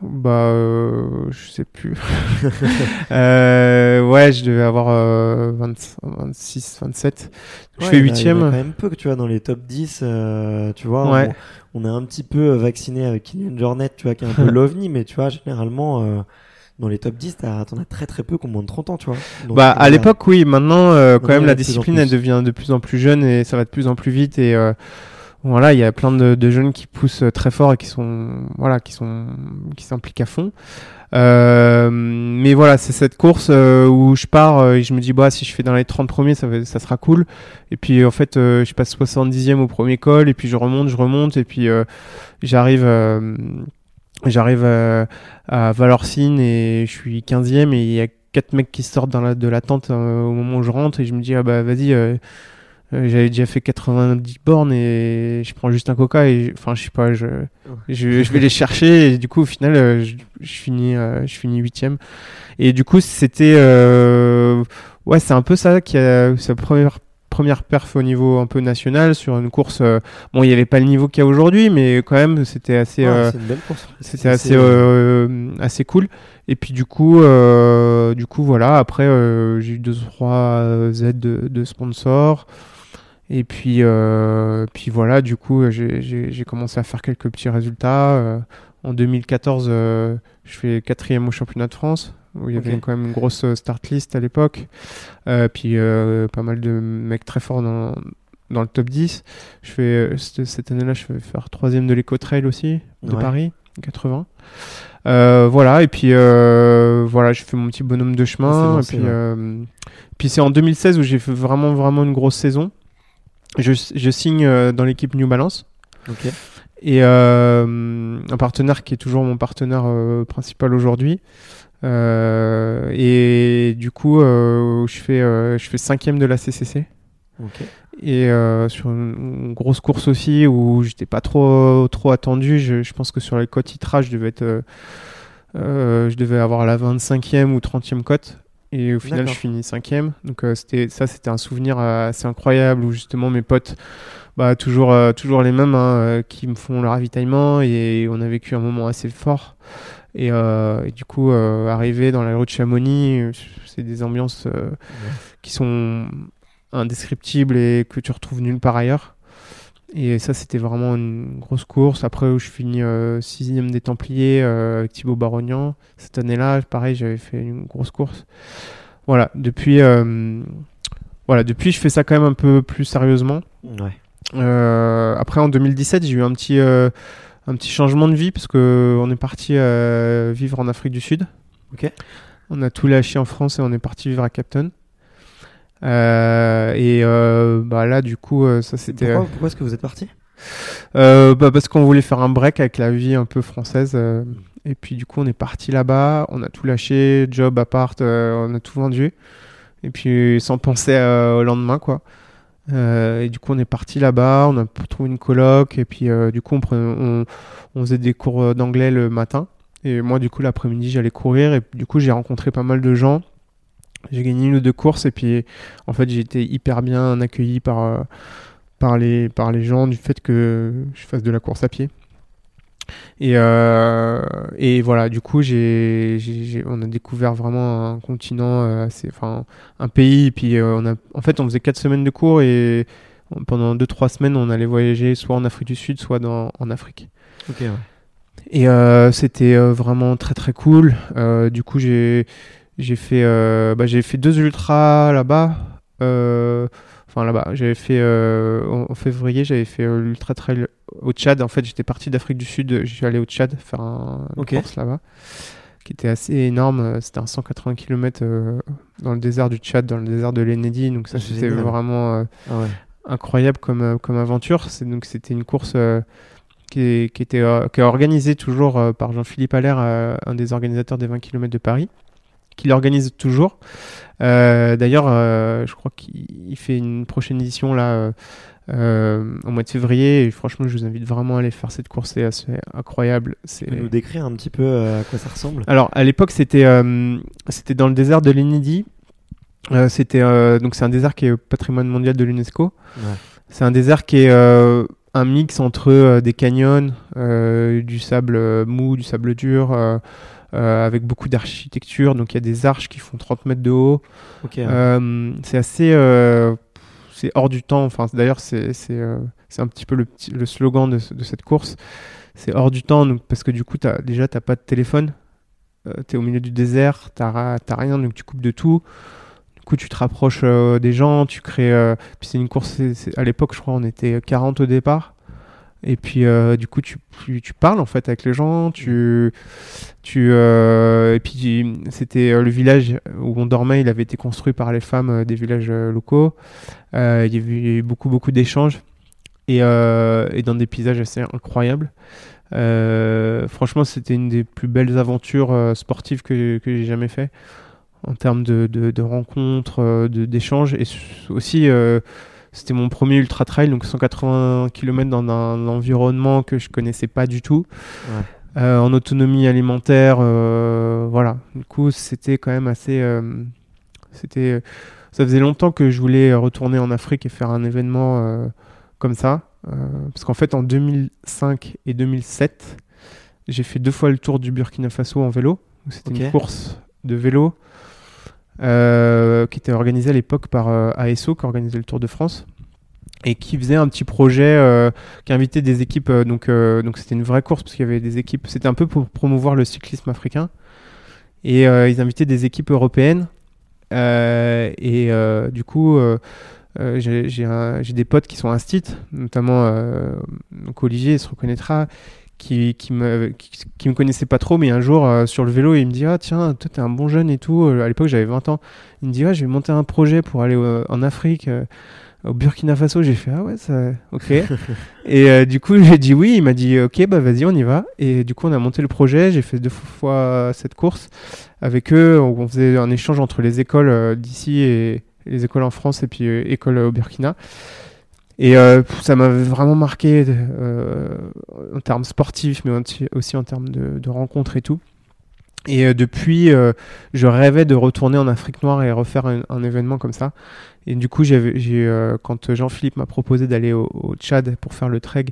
bah, euh, je sais plus. euh, ouais, je devais avoir euh, 20 26, 27. Je Ouais, fais a- y en a huitième. quand même peu que tu vois dans les top 10, euh, tu vois. Ouais. On, on est un petit peu vacciné avec Kylian Jornet, tu vois, qui est un peu l'ovni, mais tu vois, généralement, euh, dans les top 10, t'as- t'en as très très peu qui ont moins de 30 ans, tu vois. Donc, Bah, à euh, l'époque, oui. Maintenant, euh, quand même, la discipline, elle devient de plus en plus jeune et ça va de plus en plus vite. Et euh, voilà, il y a plein de, de jeunes qui poussent très fort et qui sont, voilà, qui sont, qui s'impliquent à fond. Euh, mais voilà, c'est cette course euh, où je pars euh, et je me dis, bah, si je fais dans les 30 premiers, ça, va- ça sera cool. Et puis, en fait, euh, je passe 70e au premier col et puis je remonte, je remonte et puis euh, j'arrive. J'arrive euh, à Valorcine et je suis 15e et il y a quatre mecs qui sortent dans la, de la tente euh, au moment où je rentre et je me dis ah bah vas-y euh, euh, j'avais déjà fait 90 bornes et je prends juste un coca et enfin je sais pas je, je, je vais les chercher et du coup au final euh, je, je finis je finis huitième. Et du coup c'était euh, ouais c'est un peu ça qui a sa première première perf au niveau un peu national sur une course euh, bon il y avait pas le niveau qu'il y a aujourd'hui mais quand même c'était assez ouais, euh, c'est une belle course. c'était assez euh, assez cool. Et puis du coup du coup voilà. Après j'ai eu deux trois aides de, de sponsors. Et puis puis voilà du coup j'ai- commencé à faire quelques petits résultats. En 2014 euh, je fais quatrième au championnat de France où il y avait quand même une grosse euh, start list à l'époque. Euh, puis euh, pas mal de mecs très forts dans dans le top 10 je fais cette, année-là je vais faire troisième de l'éco trail aussi de Ouais. Paris 80 euh, voilà et puis euh, voilà j'ai fait mon petit bonhomme de chemin bon, et puis euh, c'est en 2016 où j'ai fait vraiment vraiment une grosse saison. Je, je signe dans l'équipe New Balance. Et un partenaire qui est toujours mon partenaire principal aujourd'hui. Euh, et du coup, euh, je fais euh, je fais cinquième de la CCC et euh, sur une, une grosse course aussi où j'étais pas trop trop attendu. Je, je pense que sur les cotes titrage, je devais être je devais avoir la 25e ou 30e cote. Et au final, je finis cinquième. Donc c'était ça, c'était un souvenir assez incroyable où justement mes potes, bah toujours euh, toujours les mêmes, hein, euh, qui me font le ravitaillement et on a vécu un moment assez fort. Et, euh, et du coup, euh, arriver dans la rue de Chamonix, euh, c'est des ambiances euh, qui sont indescriptibles et que tu retrouves nulle part ailleurs. Et ça, c'était vraiment une grosse course. Après, où je finis euh, sixième des Templiers avec Thibaut Barognan. Cette année-là, pareil, j'avais fait une grosse course. Voilà, depuis, voilà, depuis, je fais ça quand même un peu plus sérieusement. Ouais. Après, en 2017, j'ai eu un petit, un petit changement de vie parce que on est parti euh, vivre en Afrique du Sud. Ok. On a tout lâché en France et on est parti vivre à Capton. Euh, et euh, bah là, du coup, ça c'était. Pourquoi, pourquoi est-ce que vous êtes parti? bah, parce qu'on voulait faire un break avec la vie un peu française. et puis du coup, on est parti là-bas, on a tout lâché, job, appart, on a tout vendu. Et puis sans penser au lendemain, quoi. Euh, et du coup, on est parti là-bas, on a trouvé une coloc, et puis euh, du coup, on, prenait- on, on faisait des cours d'anglais le matin. Et moi, du coup, l'après-midi, j'allais courir, et du coup, j'ai rencontré pas mal de gens. J'ai gagné une ou deux courses, et puis en fait, j'ai été hyper bien accueilli par, euh, par, les, par les gens du fait que je fasse de la course à pied. Et, euh, et voilà, du coup, j'ai, on a découvert vraiment un continent euh, assez, enfin, un pays. Et puis, euh, on a, en fait, on faisait quatre semaines de cours et on- pendant deux trois semaines, on allait voyager soit en Afrique du Sud, soit dans, en Afrique. Ouais. Et euh, c'était vraiment très très cool. Euh, du coup, j'ai j'ai fait bah, j'ai fait deux ultras là-bas. Euh, Enfin là-bas, j'avais fait euh, en, en février, j'avais fait euh, l'ultra trail au Tchad. En fait, j'étais parti d'Afrique du Sud, je suis allé au Tchad faire un, course là-bas, qui était assez énorme. Euh, C'était un 180 km dans le désert du Tchad, dans le désert de l'Ennedi. Donc ça, c'était Génial. vraiment euh, Ah ouais. incroyable comme, euh, comme aventure. Donc c'était une course euh, qui, qui était euh, qui est organisée toujours euh, par Jean-Philippe Allaire, euh, un des organisateurs des 20 km de Paris, qui l'organise toujours. Euh, D'ailleurs, euh, je crois qu'il il fait une prochaine édition là euh, au mois de février. Et franchement, je vous invite vraiment à aller faire cette course. C'est assez incroyable. C'est nous décrire un petit peu à quoi ça ressemble? Alors à l'époque c'était c'était dans le désert de. Euh, c'était euh, donc c'est un désert qui est patrimoine mondial de l'UNESCO. Ouais. C'est un désert qui est euh, un mix entre des canyons, du sable mou, du sable dur, euh, avec beaucoup d'architecture. Donc il y a des arches qui font 30 mètres de haut. Ouais. Euh, c'est assez, euh, c'est hors du temps. Enfin, d'ailleurs, c'est c'est c'est un petit peu le, petit- le slogan de, ce- de cette course. C'est hors du temps, donc, parce que du coup, as, déjà, t'as pas de téléphone. tu es au milieu du désert, ra- t'as rien, donc tu coupes de tout. Du coup, tu te rapproches euh, des gens, tu crées. euh, puis c'est une course. à l'époque, je crois, on était 40 au départ. Et puis, euh, du coup, tu, tu, tu parles en fait avec les gens. Tu, tu, euh, et puis, c'était euh, le village où on dormait. Il avait été construit par les femmes des villages locaux. Il y avait eu beaucoup, beaucoup d'échanges. Et, et dans des paysages assez incroyables. Franchement, c'était une des plus belles aventures sportives que, que j'ai jamais fait en termes de, de, de rencontres, d'échanges. Et aussi, c'était mon premier ultra trail, donc 180 km dans un environnement que je connaissais pas du tout, Ouais. euh, en autonomie alimentaire. euh, voilà. Du coup, c'était quand même assez. euh, c'était. Ça faisait longtemps que je voulais retourner en Afrique et faire un événement comme ça. parce qu'en fait, en 2005 et 2007, j'ai fait deux fois le tour du Burkina Faso en vélo. C'était une course de vélo euh, qui était organisée à l'époque par euh, ASO, qui organisait le Tour de France. Et qui faisait un petit projet, euh, qui invitait des équipes. donc, donc c'était une vraie course parce qu'il y avait des équipes. C'était un peu pour promouvoir le cyclisme africain. Et ils invitaient des équipes européennes. Et du coup, j'ai des potes qui sont instits, notamment donc Olivier, il se reconnaîtra, qui, qui, me, qui, qui me connaissait pas trop, mais un jour euh, sur le vélo, il me dit Ah, tiens, toi, t'es un bon jeune et tout. Euh, À l'époque, j'avais 20 ans. Il me dit Ah, je vais monter un projet pour aller euh, en Afrique. euh, au Burkina Faso, j'ai fait ah ouais ça ok et du coup j'ai dit oui il m'a dit ok bah vas-y on y va et du coup on a monté le projet j'ai fait deux fois cette course avec eux on faisait un échange entre les écoles d'ici et les écoles en France et puis écoles au Burkina et euh, ça m'avait vraiment marqué euh, en termes sportifs mais aussi- en termes de, de rencontres et tout et euh, depuis, euh, je rêvais de retourner en Afrique noire et refaire un, un événement comme ça. Et du coup, euh, quand Jean-Philippe m'a proposé d'aller au, au Tchad pour faire le trek,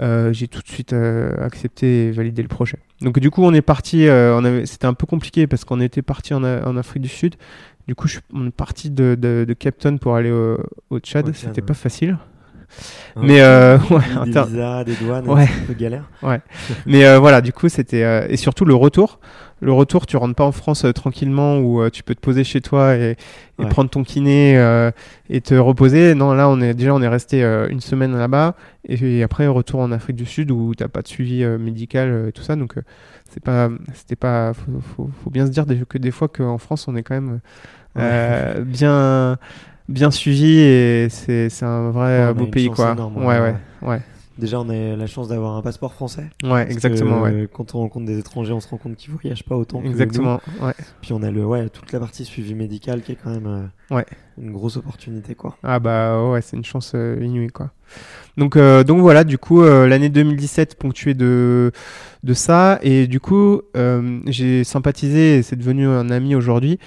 euh, j'ai tout de suite accepté et validé le projet. Donc du coup, on est parti. c'était un peu compliqué parce qu'on était parti en, Afrique du Sud. Du coup, je, on est parti de, de, de Cape Town pour aller au, au Tchad. C'était pas facile. Mais euh, ouais, des visas, des douanes, Ouais. c'est un peu galère. Mais euh, voilà, du coup, c'était euh, et surtout le retour. Le retour, tu rentres pas en France tranquillement où tu peux te poser chez toi et, prendre ton kiné et te reposer. Non, là, on est déjà, on est resté une semaine là-bas et, et après retour en Afrique du Sud où t'as pas de suivi médical et tout ça. Donc, c'est pas, c'était pas, faut, faut, faut bien se dire que des fois qu'en France, on est quand même bien, bien suivi et c'est, c'est un vrai euh, beau pays, quoi. énorme, ouais, ouais. ouais, ouais, Déjà, on a la chance d'avoir un passeport français. ouais, exactement, que, ouais. Quand on rencontre des étrangers, on se rend compte qu'ils voyagent pas autant. que Exactement, ouais. nous. Puis on a le, ouais, toute la partie suivi médical qui est quand même euh, Ouais. une grosse opportunité, quoi. Ah bah ouais, c'est une chance euh, inouïe quoi. Donc euh, donc voilà, du coup l'année 2017 ponctuée de de ça et du coup j'ai sympathisé et c'est devenu un ami aujourd'hui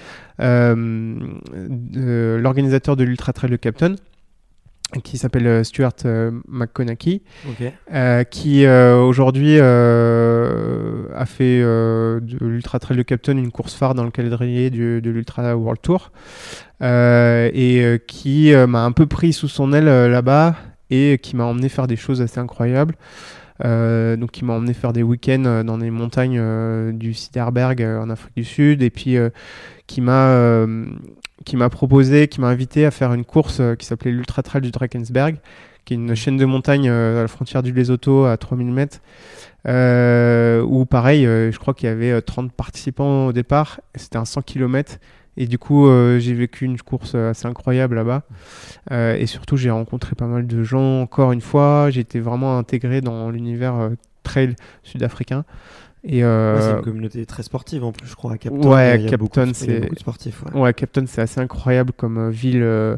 l'organisateur de l'Ultra Trail de Captain qui s'appelle euh, Stuart euh, McConaughey Ok. euh, qui euh, aujourd'hui euh, a fait euh, de l'Ultra Trail de Captain une course phare dans le calendrier du- de l'Ultra World Tour euh, et euh, qui m'a un peu pris sous son aile là-bas et qui m'a emmené faire des choses assez incroyables. Euh, donc, qui m'a emmené faire des week-ends dans les montagnes euh, du Siderberg euh, en Afrique du Sud et puis euh, qui m'a euh, qui m'a proposé, qui m'a invité à faire une course euh, qui s'appelait l'Ultra Trail du Drakensberg qui est une chaîne de montagne euh, à la frontière du Lesotho à 3000 mètres. Euh, où pareil, je crois qu'il y avait euh, 30 participants au départ. C'était un 100 km. Et du coup, euh, j'ai vécu une course assez incroyable là-bas. Euh, et surtout, j'ai rencontré pas mal de gens encore une fois. Été vraiment intégré dans l'univers euh, trail sud-africain. Et euh, Ouais, c'est une communauté très sportive en plus, je crois, à Captain. Ouais, il y a Captain, c'est- beaucoup de sportifs. Ouais. Ouais, Captain, c'est assez incroyable comme euh, ville euh,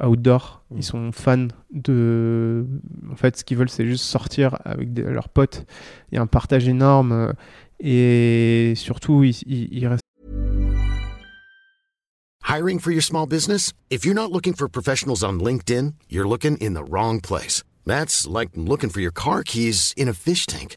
outdoor. Mm. Ils sont fans de. En fait, ce qu'ils veulent, c'est juste sortir avec des- leurs potes. Il y a un partage énorme. et surtout, ils, ils- ils restent. Hiring for your small business? If you're not looking for professionals on LinkedIn, you're looking in the wrong place. That's like looking for your car keys in a fish tank.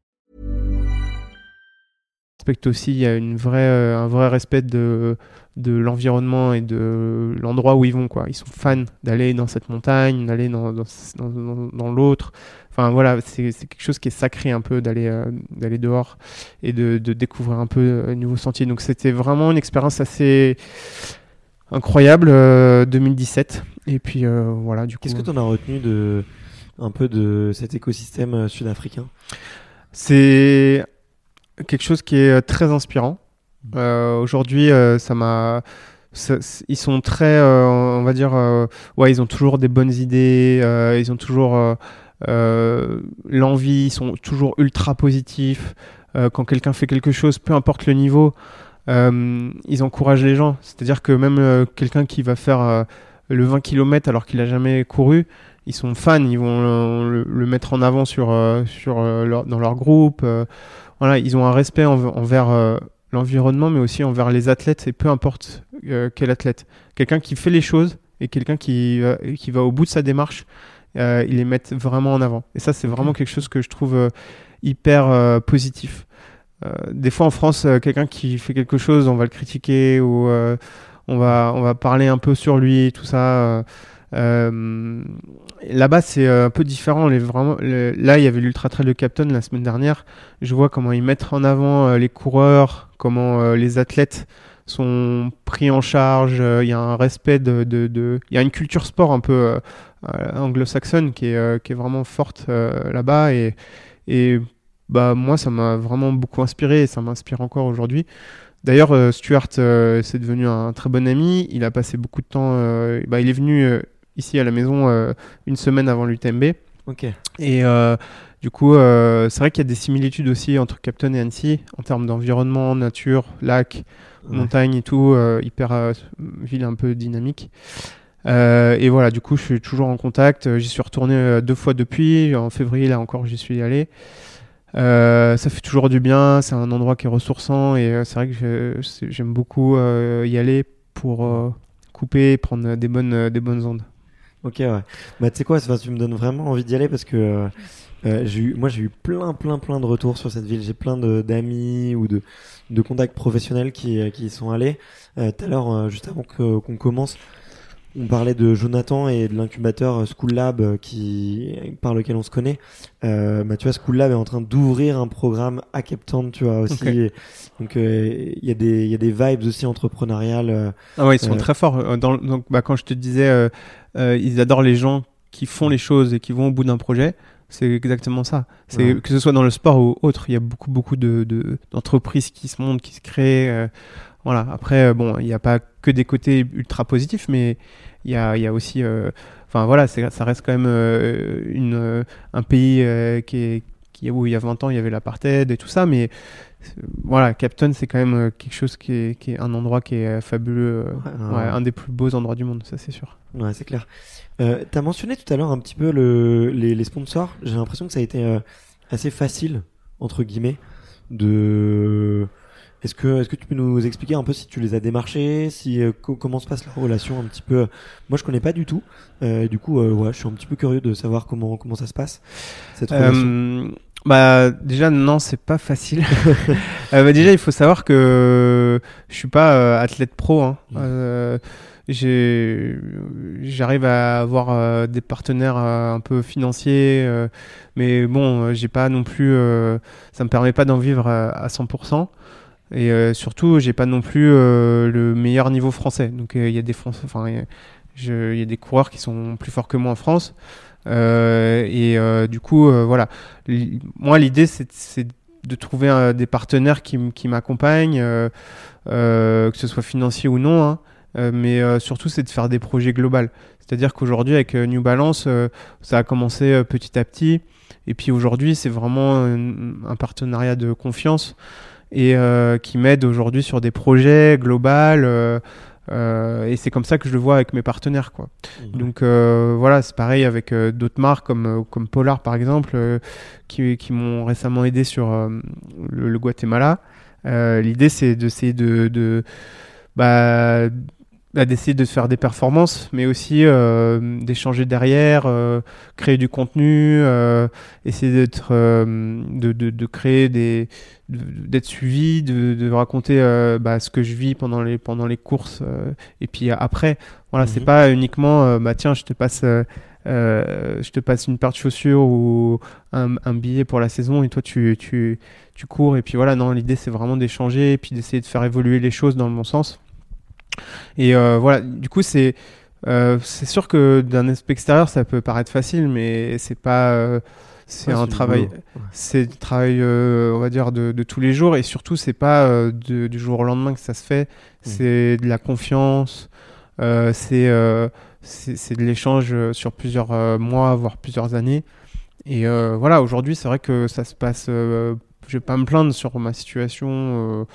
Respectent aussi, il y a une vraie, euh, un vrai respect de, de l'environnement et de l'endroit où ils vont. Quoi. Ils sont fans d'aller dans cette montagne, d'aller dans, dans, dans, dans- dans l'autre. Enfin voilà, c'est quelque chose qui est sacré un peu d'aller euh, d'aller dehors et de, de découvrir un peu un nouveau sentier. Donc c'était vraiment une expérience assez incroyable, euh, 2017. Et puis euh, voilà, du coup. Qu'est-ce que tu en as retenu de un peu de cet écosystème euh, sud-africain? C'est quelque chose qui est euh, très inspirant. Euh, Aujourd'hui, euh, ça m'a. Ils sont très, euh, on va dire, ouais, ils ont toujours des bonnes idées, ils ont toujours l'envie, ils sont toujours ultra positifs. Quand quelqu'un fait quelque chose, peu importe le niveau, ils encouragent les gens. C'est-à-dire que même quelqu'un qui va faire le 20 km alors qu'il a jamais couru, ils sont fans, ils vont le, mettre en avant sur, euh, sur euh, leur- dans leur groupe. euh, voilà, ils ont un respect env- envers l'environnement, mais aussi envers les athlètes, et peu importe quel athlète. Quelqu'un qui fait les choses et quelqu'un qui, va- qui va au bout de sa démarche, euh, ils les mettent vraiment en avant. Et ça, c'est vraiment quelque chose que je trouve euh, hyper euh, positif. Des fois en France, quelqu'un qui fait quelque chose, on va le critiquer ou on, va, on va parler un peu sur lui, tout ça. Euh, Là-bas, c'est euh, un peu différent. Là, il y avait l'Ultra Trail de Captain la semaine dernière. Je vois comment ils mettent en avant euh, les coureurs, comment les athlètes sont pris en charge. Il y a un respect de, Il y a une culture sport un peu anglo-saxonne qui est, vraiment forte là-bas. Et, bah, moi, ça m'a vraiment beaucoup inspiré et ça m'inspire encore aujourd'hui. D'ailleurs, Stuart, c'est devenu un très bon ami. Il a passé beaucoup de temps. bah, il est venu ici à la maison euh, une semaine avant l'UTMB. Ok. Et euh, du coup, euh, c'est vrai qu'il y a des similitudes aussi entre Captain et Annecy en termes d'environnement, nature, lac, Ouais. montagne et tout, hyper ville un peu dynamique. Et voilà, du coup, je suis toujours en contact. J'y suis retourné deux fois depuis. En février, là encore, j'y suis allé. Euh, ça fait toujours du bien, c'est un endroit qui est ressourçant et euh, c'est vrai que j'aime beaucoup euh, y aller pour couper et prendre des bonnes, des bonnes ondes. Ok, ouais. Bah, tu sais quoi, enfin, tu me donnes vraiment envie d'y aller parce que euh, euh, j'ai eu, moi, j'ai eu plein, plein, plein de retours sur cette ville. J'ai plein de- d'amis ou de, de contacts professionnels qui, euh, qui y sont allés. Euh, Tout à l'heure, juste avant que- qu'on commence, on parlait de Jonathan et de l'incubateur School Lab euh, qui, par lequel on se connaît. Euh, bah, tu vois, School Lab est en train d'ouvrir un programme à Cape Town, tu vois, aussi. Donc, euh, il y, a des- il y a des vibes aussi entrepreneuriales. euh, Ah ouais, ils sont très forts. Dans, donc, bah, quand je te disais, ils adorent les gens qui font les choses et qui vont au bout d'un projet. C'est exactement ça. C'est Ouais. que ce soit dans le sport ou autre, il y a beaucoup beaucoup de de- d'entreprises qui se montent, qui se créent. Voilà. Après, euh, bon, il n'y a pas que des côtés ultra positifs, mais il y a y a aussi, euh, enfin voilà, ça reste quand même euh, une un pays qui est où il y a 20 ans il y avait l'apartheid et tout ça, mais voilà, Captain c'est quand même quelque chose qui est, qui est un endroit qui est fabuleux, Ouais, ouais, ouais. un des plus beaux endroits du monde, ça c'est sûr. Ouais, c'est clair. Euh, T'as mentionné tout à l'heure un petit peu le, les, les sponsors. J'ai l'impression que ça a été euh, assez facile, entre guillemets, de... Est-ce que, est-ce que tu peux nous expliquer un peu si tu les as démarchés, si euh, co- comment se passe la relation un petit peu Moi, je connais pas du tout. Euh, du coup, euh, ouais, je suis un petit peu curieux de savoir comment comment ça se passe cette relation. Euh, bah déjà non c'est pas facile. Euh, bah, déjà il faut savoir que je suis pas euh, athlète pro. Hein. Mm. Euh, j'ai j'arrive à avoir euh, des partenaires euh, un peu financiers, euh, mais bon euh, j'ai pas non plus euh, ça me permet pas d'en vivre à 100%. Et euh, surtout, j'ai pas non plus euh, le meilleur niveau français. Donc euh, il y a des Français, enfin il y a- des coureurs qui sont plus forts que moi en France. Euh, et euh, du coup, voilà. Moi, l'idée, c'est de trouver des partenaires qui, qui m'accompagnent, que ce soit financier ou non. hein. Mais euh, surtout, c'est de faire des projets globaux. C'est-à-dire qu'aujourd'hui, avec New Balance, ça a commencé petit à petit. Et puis aujourd'hui, c'est vraiment un partenariat de confiance et euh, qui m'aide aujourd'hui sur des projets globaux. euh, euh, et c'est comme ça que je le vois avec mes partenaires, quoi. Donc euh, voilà, c'est pareil avec euh, d'autres marques comme, comme Polar par exemple, euh, qui, qui m'ont récemment aidé sur euh, le, le Guatemala. Euh, L'idée c'est d'essayer de, de bah, bah, d'essayer de faire des performances, mais aussi euh, d'échanger derrière, euh, créer du contenu, euh, essayer d'être, euh, de, de, de créer des, de- d'être suivi, de, de raconter euh, bah, ce que je vis pendant les pendant les courses euh, et puis après. Voilà, c'est Mhm. pas uniquement euh, bah tiens, je te passe je te passe une paire de chaussures ou un, un billet pour la saison et toi tu, tu, tu cours et puis voilà non l'idée c'est vraiment d'échanger et puis d'essayer de faire évoluer les choses dans le bon sens et voilà du coup c'est c'est sûr que d'un aspect extérieur ça peut paraître facile mais c'est pas c'est Ouais, un travail c'est travail euh, on va dire de, de tous les jours et surtout c'est pas euh, de- du jour au lendemain que ça se fait. C'est de la confiance euh, c'est euh, de l'échange sur plusieurs mois voire plusieurs années. Et voilà aujourd'hui c'est vrai que ça se passe je vais pas me plaindre sur ma situation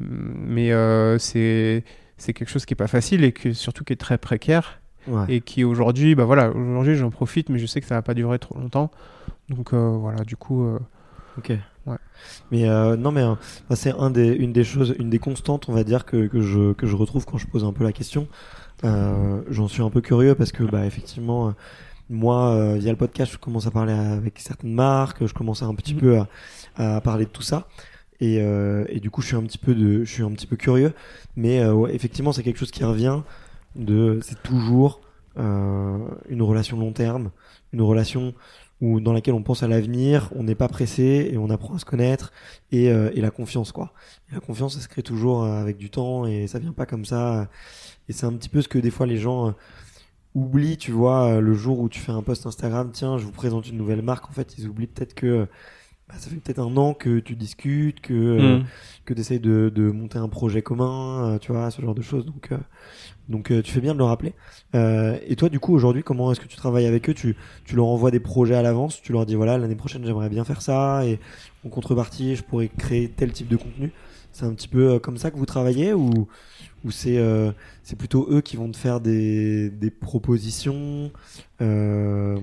mais c'est c'est quelque chose qui est pas facile et que surtout qui est très précaire Ouais. et qui aujourd'hui bah voilà aujourd'hui j'en profite mais je sais que ça va pas durer trop longtemps donc euh, voilà du coup euh, Ok. Ouais. Mais euh, non, mais euh, c'est un des, une des choses, une des constantes, on va dire que, que je que je retrouve quand je pose un peu la question. Euh, J'en suis un peu curieux parce que bah effectivement, euh, moi euh, via le podcast, je commence à parler avec certaines marques, je commence un petit Mhm. peu à, à parler de tout ça. Et, euh, et du coup, je suis un petit peu de, je suis un petit peu curieux. Mais euh, ouais, effectivement, c'est quelque chose qui revient. De, c'est toujours euh, une relation long terme, une relation où dans laquelle on pense à l'avenir, on n'est pas pressé et on apprend à se connaître et, euh, et la confiance quoi. La confiance, ça se crée toujours euh, avec du temps et ça vient pas comme ça. Et c'est un petit peu ce que des fois les gens euh, oublient, tu vois, euh, le jour où tu fais un post Instagram, tiens, je vous présente une nouvelle marque. En fait, ils oublient peut-être que bah, ça fait peut-être un an que tu discutes, que euh, mm. que tu essayes de, de monter un projet commun, euh, tu vois, ce genre de choses. Donc, euh, donc euh, tu fais bien de le rappeler. Euh, et toi, du coup, aujourd'hui, comment est-ce que tu travailles avec eux? Tu, tu leur envoies des projets à l'avance, tu leur dis, voilà, l'année prochaine, j'aimerais bien faire ça, et en contrepartie, je pourrais créer tel type de contenu? C'est un petit peu comme ça que vous travaillez, ou, ou c'est euh, c'est plutôt eux qui vont te faire des, des propositions euh,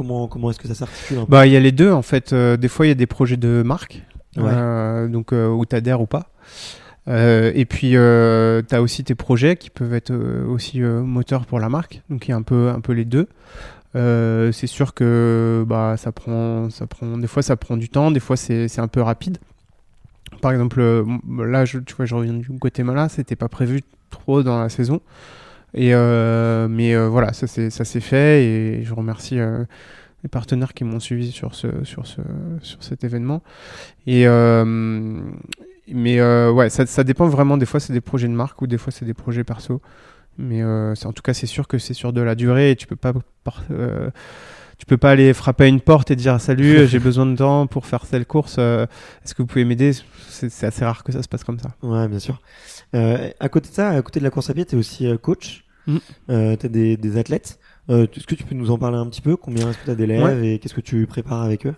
Comment, comment est-ce que ça s'articule Bah, il y a les deux en fait. Euh, des fois, il y a des projets de marque, Ouais. euh, donc euh, où t'adhères ou pas. Euh, et puis, euh, tu as aussi tes projets qui peuvent être euh, aussi moteurs pour la marque. Donc, il y a un peu, un peu les deux. C'est sûr que bah, ça prend, ça prend, des fois, ça prend du temps, des fois, c'est c'est un peu rapide. Par exemple, là, je, tu vois, je reviens du Guatemala, c'était pas prévu trop dans la saison. Et euh, mais euh, voilà, ça s'est fait et je remercie euh, les partenaires qui m'ont suivi sur ce sur ce sur cet événement. Et mais ouais, ça, ça dépend vraiment. Des fois, c'est des projets de marque ou des fois, c'est des projets perso. Mais en tout cas, c'est sûr que c'est sur de la durée et tu peux pas tu peux pas aller frapper à une porte et dire salut, j'ai besoin de temps pour faire telle course. euh, Est-ce que vous pouvez m'aider? C'est assez rare que ça se passe comme ça. Ouais, bien sûr. Euh, à côté de ça, à côté de la course à pied, tu es aussi euh, coach. Mm. Euh, tu as des, des athlètes. Euh, Est-ce que tu peux nous en parler un petit peu? Combien est-ce que tu as d'élèves et qu'est-ce que tu prépares avec eux?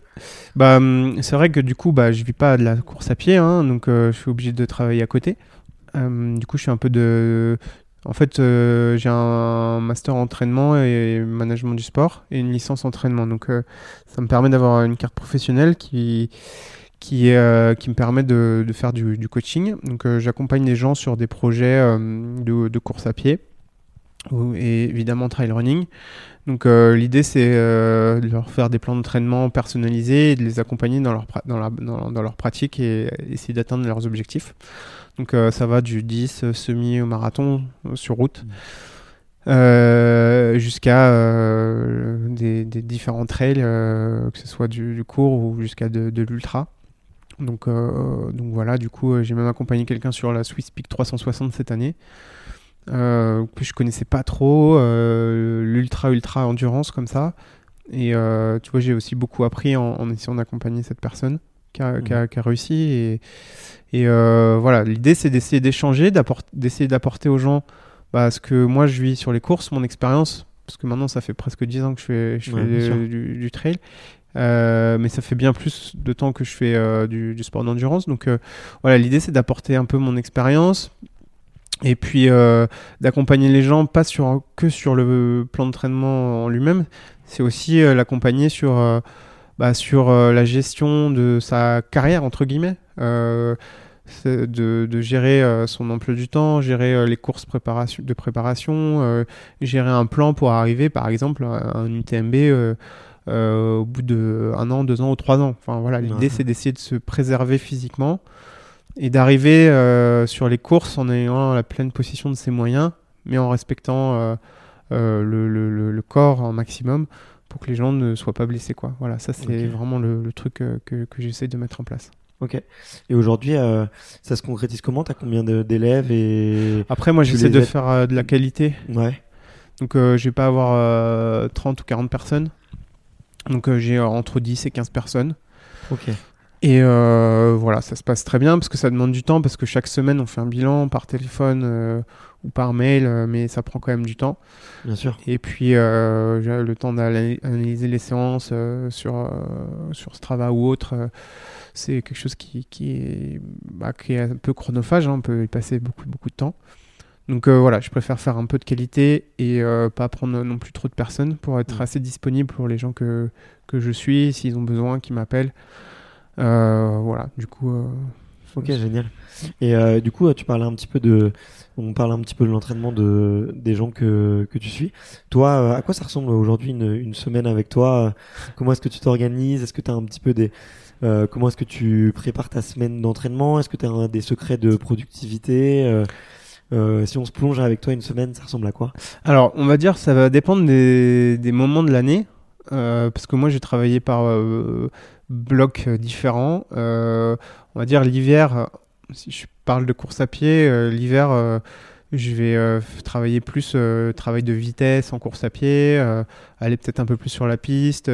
Bah, hum, c'est vrai que du coup, bah, je vis pas de la course à pied, hein, donc euh, je suis obligé de travailler à côté. Hum, du coup, je suis un peu de. En fait, euh, j'ai un master entraînement et management du sport et une licence entraînement. Donc, euh, ça me permet d'avoir une carte professionnelle qui, euh, me permet de, faire du, coaching. Donc, j'accompagne les gens sur des projets de, course à pied et évidemment trail running. Donc l'idée c'est de leur faire des plans d'entraînement personnalisés et de les accompagner dans leur, dans leur pratique et essayer d'atteindre leurs objectifs. Donc euh, ça va du 10 euh, semi au marathon euh, sur route euh, jusqu'à euh, des, des différents trails, euh, que ce soit du, du court ou jusqu'à de, de l'ultra. Donc, donc voilà, du coup j'ai même accompagné quelqu'un sur la Swiss Peak 360 cette année que je connaissais pas trop, l'ultra ultra endurance comme ça. Et tu vois, j'ai aussi beaucoup appris en, en essayant d'accompagner cette personne qui a, qui a- qui a réussi. Et, et euh, voilà, l'idée c'est d'essayer d'échanger, d'essayer d'apporter aux gens bah, ce que moi je vis sur les courses, mon expérience. Parce que maintenant, ça fait presque 10 ans que je fais, je Ouais, fais bien sûr. du, du- du trail. Euh, mais ça fait bien plus de temps que je fais euh, du, du sport d'endurance. Donc voilà, l'idée c'est d'apporter un peu mon expérience, et puis d'accompagner les gens pas sur que sur le plan d'entraînement en lui-même c'est aussi l'accompagner sur bah, sur la gestion de sa carrière entre guillemets euh, de, de gérer euh, son emploi du temps gérer euh, les courses préparation, de préparation euh, gérer un plan pour arriver par exemple à un UTMB au bout de un an deux ans ou trois ans enfin voilà l'idée Ouais. c'est d'essayer de se préserver physiquement et d'arriver sur les courses en ayant la pleine possession de ses moyens, mais en respectant le, le- le- le corps en maximum pour que les gens ne soient pas blessés. Quoi. Voilà, ça c'est vraiment le, le truc que, que j'essaie de mettre en place. Ok. Et aujourd'hui, euh, ça se concrétise comment? T'as combien d'élèves et Après, moi j'essaie de aides? faire euh, de la qualité, ouais. donc euh, je vais pas avoir euh, 30 ou 40 personnes. Donc euh, j'ai euh, entre 10 et 15 personnes. Ok. Et euh, voilà, ça se passe très bien parce que ça demande du temps, parce que chaque semaine on fait un bilan par téléphone euh, ou par mail, euh, mais ça prend quand même du temps. Bien sûr. Et puis euh, j'ai le temps d'analyser les séances euh, sur, euh, sur Strava ou autre. C'est quelque chose qui, qui, est, bah, qui est un peu chronophage, hein, on peut y passer beaucoup, beaucoup de temps. Donc euh, voilà, je préfère faire un peu de qualité et euh, pas prendre non plus trop de personnes pour être Mm. assez disponible pour les gens que, que je suis, s'ils ont besoin, qui m'appellent. Euh, voilà, du coup. Ok, génial. Et du coup, tu parlais un petit peu de, on parle un petit peu de l'entraînement de des gens que que tu suis. Toi, euh, à quoi ça ressemble aujourd'hui une, une semaine avec toi? Comment est-ce que tu t'organises? Est-ce que tu as un petit peu des euh, comment est-ce que tu prépares ta semaine d'entraînement? Est-ce que tu as des secrets de productivité? Euh, euh, Si on se plonge avec toi une semaine, ça ressemble à quoi? Alors, on va dire ça va dépendre des, moments de l'année. parce que moi, j'ai travaillé par blocs différents. On va dire l'hiver, si je parle de course à pied, l'hiver, je vais travailler plus travail de vitesse en course à pied, aller peut-être un peu plus sur la piste,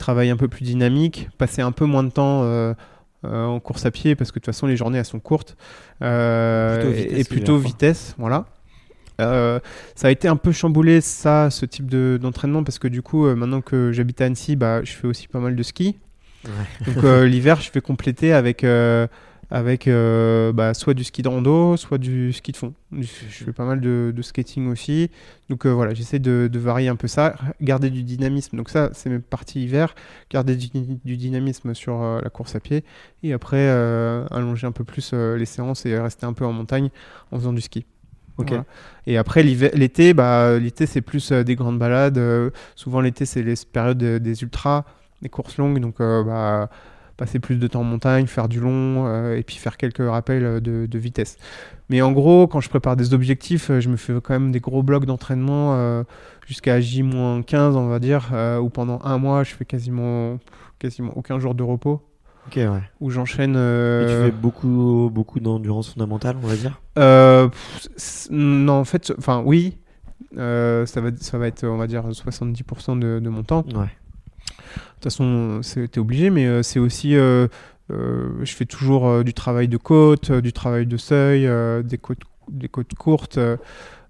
travail un peu plus dynamique, passer un peu moins de temps euh, euh, en course à pied parce que de toute façon les journées elles sont courtes euh, Plutôt et- vitesse et plutôt vitesse, voilà. Ça a été un peu chamboulé ça, ce type de- d'entraînement parce que du coup maintenant que j'habite à Annecy, bah, je fais aussi pas mal de ski. Donc l'hiver, je vais compléter avec, avec euh, bah, soit du ski de rando, soit du ski de fond. Je fais pas mal de, de skating aussi. Donc euh, voilà, j'essaie de, de varier un peu ça, garder du dynamisme. Donc ça, c'est mes parties hiver, garder du, du dynamisme sur euh, la course à pied et après allonger un peu plus les séances et rester un peu en montagne en faisant du ski. Ok. Voilà. Et après l'été, bah, l'été c'est plus des grandes balades. souvent l'été c'est les périodes de- des ultras, des courses longues. Donc bah, passer plus de temps en montagne, faire du long euh, et puis faire quelques rappels euh, de, de vitesse. Mais en gros, quand je prépare des objectifs, euh, je me fais quand même des gros blocs d'entraînement euh, jusqu'à J-15 on va dire, où pendant un mois je fais quasiment, quasiment aucun jour de repos, Ok, ouais. où j'enchaîne... Et tu fais beaucoup, beaucoup d'endurance fondamentale, on va dire? Euh, pff, non, en fait, enfin oui, euh, ça, va, ça va être, on va dire, 70% de, de mon temps. Ouais. Toute façon, c'était obligé, mais euh, c'est aussi, euh, euh, je fais toujours du travail de côte, du travail de seuil, des, côtes, des côtes courtes,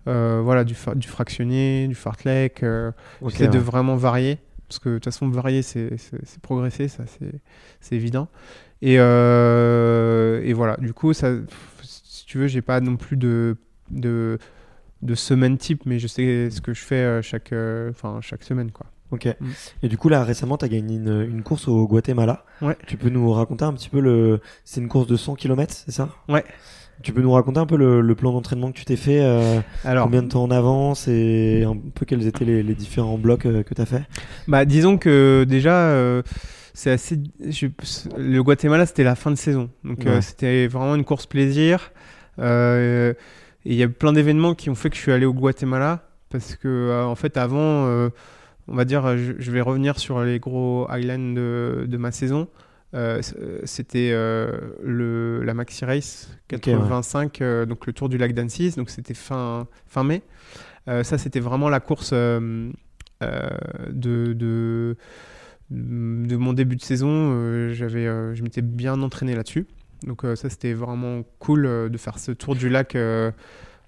voilà, du, du fractionné, du fartlek. euh, Ok, J'essaie de vraiment varier, parce que de toute façon, varier, c'est progresser, ça, c'est évident. Et, euh, et voilà, du coup, ça, si tu veux, j'ai pas non plus de, de, de semaine type, mais je sais ce que je fais chaque, enfin, chaque semaine, quoi. Ok. Mm. Et du coup, là, récemment, tu as gagné une, une course au Guatemala. Ouais. Tu peux nous raconter un petit peu le. C'est une course de 100 km, c'est ça? Ouais. Tu peux nous raconter un peu le, le plan d'entraînement que tu t'es fait euh, Alors, Combien de temps en avance et un peu quels étaient les, les différents blocs euh, que tu as fait? Bah, disons que déjà, euh, c'est assez. je- le Guatemala, c'était la fin de saison. Donc, euh, Ouais. c'était vraiment une course plaisir. Euh, et il y a plein d'événements qui ont fait que je suis allé au Guatemala. Parce que, euh, en fait, avant, euh, on va dire, je, je vais revenir sur les gros highlands de, de ma saison. Euh, euh, c'était euh, la Maxi Race Ok, ouais. 85, euh, donc le Tour du lac d'Annecy, donc c'était fin, fin mai. Ça, c'était vraiment la course de, de, de mon début de saison. J'avais, je m'étais bien entraîné là-dessus. Donc ça, c'était vraiment cool de faire ce tour du lac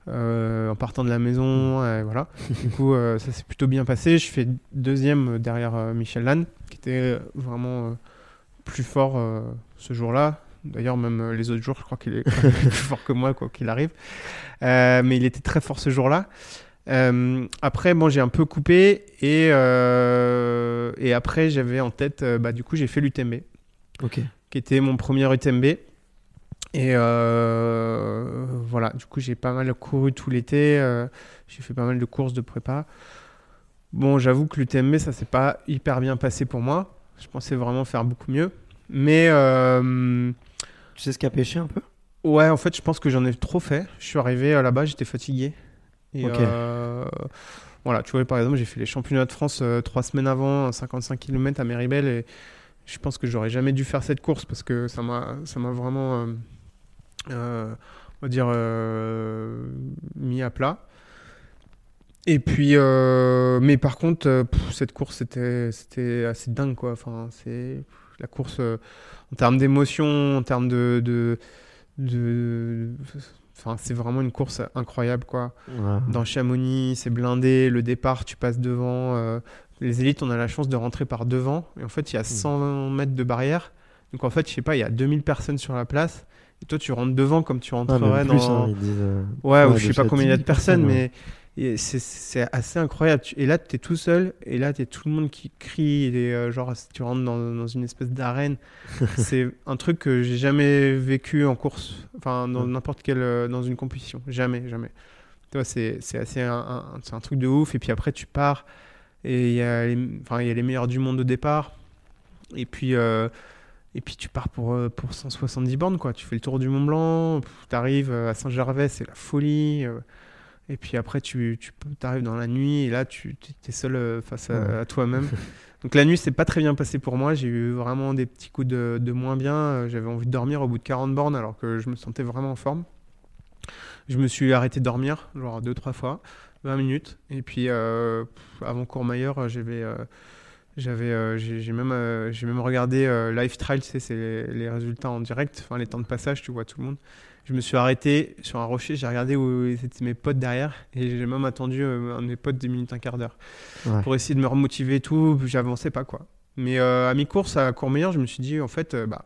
euh, en partant de la maison. et voilà. du coup, euh, ça s'est plutôt bien passé. Je fais deuxième derrière euh, Michel Lannes, qui était vraiment plus fort ce jour-là. D'ailleurs, même les autres jours, je crois qu'il est plus fort que moi, quoi qu'il arrive. Mais il était très fort ce jour-là. Après, bon, j'ai un peu coupé et, et après, j'avais en tête, bah, du coup, j'ai fait l'UTMB, qui était mon premier UTMB. Et euh, voilà, du coup, j'ai pas mal couru tout l'été. euh, j'ai fait pas mal de courses de prépa. Bon, j'avoue que l'UTMB, ça s'est pas hyper bien passé pour moi. Je pensais vraiment faire beaucoup mieux. Mais euh, Tu sais ce qui a pêché un peu? Ouais, en fait, je pense que j'en ai trop fait. Je suis arrivé là-bas, j'étais fatigué. Et voilà, tu vois, par exemple, j'ai fait les championnats de France trois semaines avant, un 55 km à Méribel, et je pense que j'aurais jamais dû faire cette course parce que ça m'a, vraiment, on va dire, euh, mis à plat. Et puis, euh, mais par contre, euh, pff, cette course, c'était, c'était assez dingue, quoi. Enfin, c'est la course euh, en termes d'émotion, en termes de, de, de- enfin, c'est vraiment une course incroyable, quoi. Ouais. Dans Chamonix, c'est blindé. Le départ, tu passes devant. euh, les élites, on a la chance de rentrer par devant. Et en fait, il y a 100 mètres de barrière. Donc en fait, je sais pas, il y a 2000 personnes sur la place. Et toi, tu rentres devant comme tu Ah, rentrerais plus, dans. hein, disent, euh, Ouais, ou Ouais, je sais pas combien il y a de 10 000 personnes, mais c'est- assez incroyable. Et là, tu es tout seul, et là, tu es tout le monde qui crie, et euh, genre, tu rentres dans, dans une espèce d'arène. c'est un truc que j'ai jamais vécu en course, enfin, dans n'importe quelle, euh, dans une compétition. Jamais, jamais. Tu vois, c'est assez un, un- c'est un truc de ouf, et puis après, tu pars, et il y, a les- y a les meilleurs du monde au départ, et puis. euh, et puis tu pars pour, euh, pour 170 bornes, quoi. Tu fais le tour du Mont Blanc, tu arrives à Saint-Gervais, c'est la folie. euh, et puis après, tu, tu arrives dans la nuit et là, tu es seul euh, face à, toi-même. Donc la nuit, c'est pas très bien passé pour moi. J'ai eu vraiment des petits coups de, de moins bien. Euh, J'avais envie de dormir au bout de 40 bornes alors que je me sentais vraiment en forme. Je me suis arrêté de dormir, genre deux, trois fois, 20 minutes. Et puis euh, avant Courmayeur, j'avais. euh, j'avais, euh, j'ai même, euh, j'ai même regardé euh, Live Trial, tu sais, c'est les, les résultats en direct, enfin les temps de passage, tu vois tout le monde. Je me suis arrêté sur un rocher, j'ai regardé où étaient mes potes derrière, et j'ai même attendu euh, un de mes potes 10 minutes, un quart d'heure, Ouais. pour essayer de me remotiver et tout, j'avançais pas quoi. Mais euh, à mi-course, à Courmayeur, je me suis dit, en fait, euh, bah,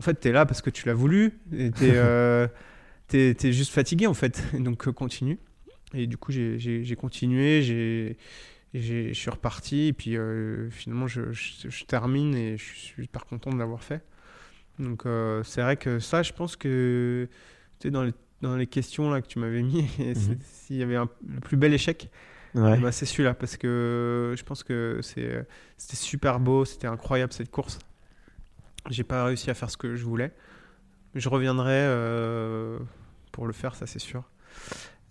en fait, tu es là parce que tu l'as voulu. Et tu es, juste fatigué, en fait. donc, continue. Et du coup, j'ai continué. J'ai je suis reparti et puis finalement je, je, termine et je suis super content de l'avoir fait. Donc c'est vrai que ça, je pense que tu sais, dans les dans les questions là, que tu m'avais mis, mhm. s'il y avait un, le plus bel échec, eh ben, c'est celui-là. Parce que je pense que c'était super beau, c'était incroyable cette course. J'ai pas réussi à faire ce que je voulais. Je reviendrai euh, pour le faire, ça c'est sûr.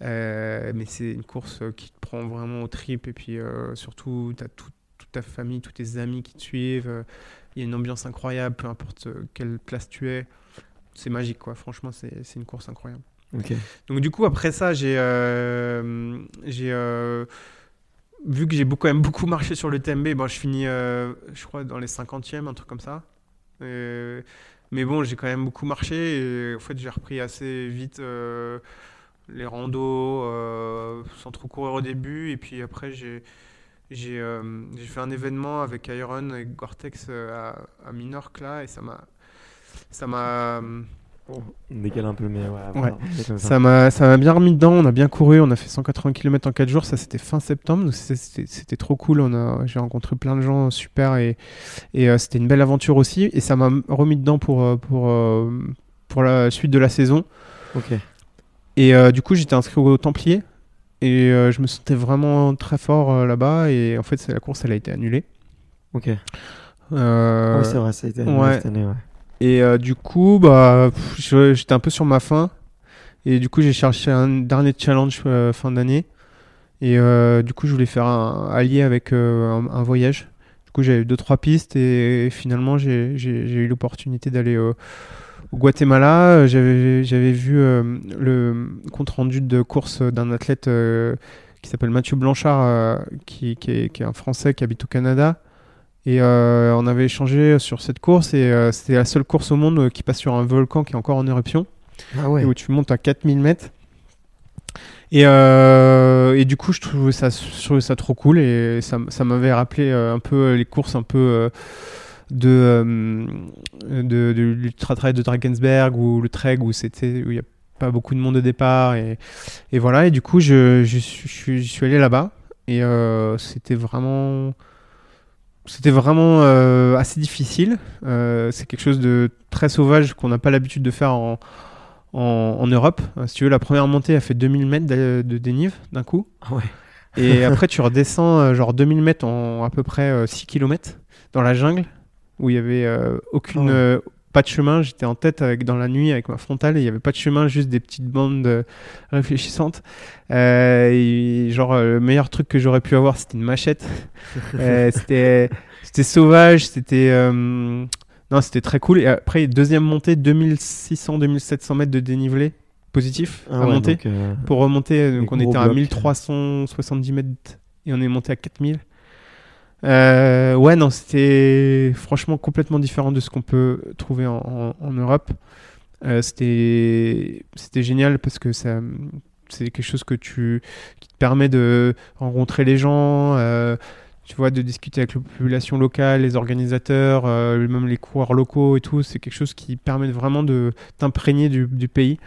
Euh, mais c'est une course qui te prend vraiment au trip. Et puis euh, surtout, tu as toute ta famille, tous tes amis qui te suivent. Il y a une ambiance incroyable, peu importe quelle place tu es. C'est magique, quoi. Franchement, c'est une course incroyable. Donc du coup après ça j'ai euh, j'ai euh, vu que j'ai quand même beaucoup marché sur le TMB, bon, je finis euh, je crois dans les 50e, un truc comme ça. mais bon j'ai quand même beaucoup marché et en fait j'ai repris assez vite les randos sans trop courir au début et puis après j'ai j'ai fait un événement avec Iron et Gore-Tex à, à Minorque là et ça m'a ça m'a on décale un peu, mais ouais. ça m'a ça m'a bien remis dedans. On a bien couru. On a fait 180 km en 4 jours. Ça, c'était fin septembre. C'était trop cool. On a j'ai rencontré plein de gens super et, et euh, c'était une belle aventure aussi. Et ça m'a remis dedans pour euh, pour euh, pour la suite de la saison. Ok. Et du coup, j'étais inscrit au Templier et je me sentais vraiment très fort là-bas. Et en fait, la course, elle a été annulée. Ok. oui, c'est vrai, ça a été annulé cette année. Ouais. Et euh, du coup, bah, j'étais un peu sur ma fin. Et du coup, j'ai cherché un dernier challenge euh, fin d'année. Et euh, du coup, je voulais faire un allié avec un, voyage. Du coup, j'avais deux, trois pistes. Et, finalement, j'ai eu l'opportunité d'aller au Guatemala. J'avais vu le compte rendu de course d'un athlète qui s'appelle Mathieu Blanchard, qui, qui, est, qui, est, un Français qui habite au Canada et euh, on avait échangé sur cette course et euh, c'était la seule course au monde euh, qui passe sur un volcan qui est encore en éruption. Ah ouais. où tu montes à 4000 mètres. Et, et, du coup, je trouvais ça, ça trop cool et ça, ça m'avait rappelé un peu les courses un peu de, de, de l'Ultra Trail de Drakensberg ou le Trek où c'était où il n'y a pas beaucoup de monde au départ et, et voilà. Et du coup, je, je, je suis allé là-bas et c'était vraiment c'était vraiment euh, assez difficile. Euh, c'est quelque chose de très sauvage qu'on n'a pas l'habitude de faire en, en, Europe. Euh, si tu veux, la première montée a fait 2000 mètres de, dénive d'un coup. Ah ouais. Et après, tu redescends genre 2000 mètres en à peu près 6 km dans la jungle où il y avait aucune, ah pas de chemin. J'étais en tête avec, dans la nuit avec ma frontale et il n'y avait pas de chemin, juste des petites bandes réfléchissantes. Euh, genre, euh, le meilleur truc que j'aurais pu avoir, c'était une machette. euh, c'était, sauvage, c'était. Euh, non, c'était très cool. Et après, deuxième montée, 2600-2700 mètres de dénivelé positif ah à monter. Euh, pour remonter, donc on était à 1370 mètres et on est monté à 4000. Euh, ouais, non, c'était franchement complètement différent de ce qu'on peut trouver en, Europe. Euh, c'était génial parce que ça c'est quelque chose que tu qui te permet de rencontrer les gens euh, tu vois de discuter avec la population locale les organisateurs euh, même les coureurs locaux et tout c'est quelque chose qui permet vraiment de t'imprégner du, du, pays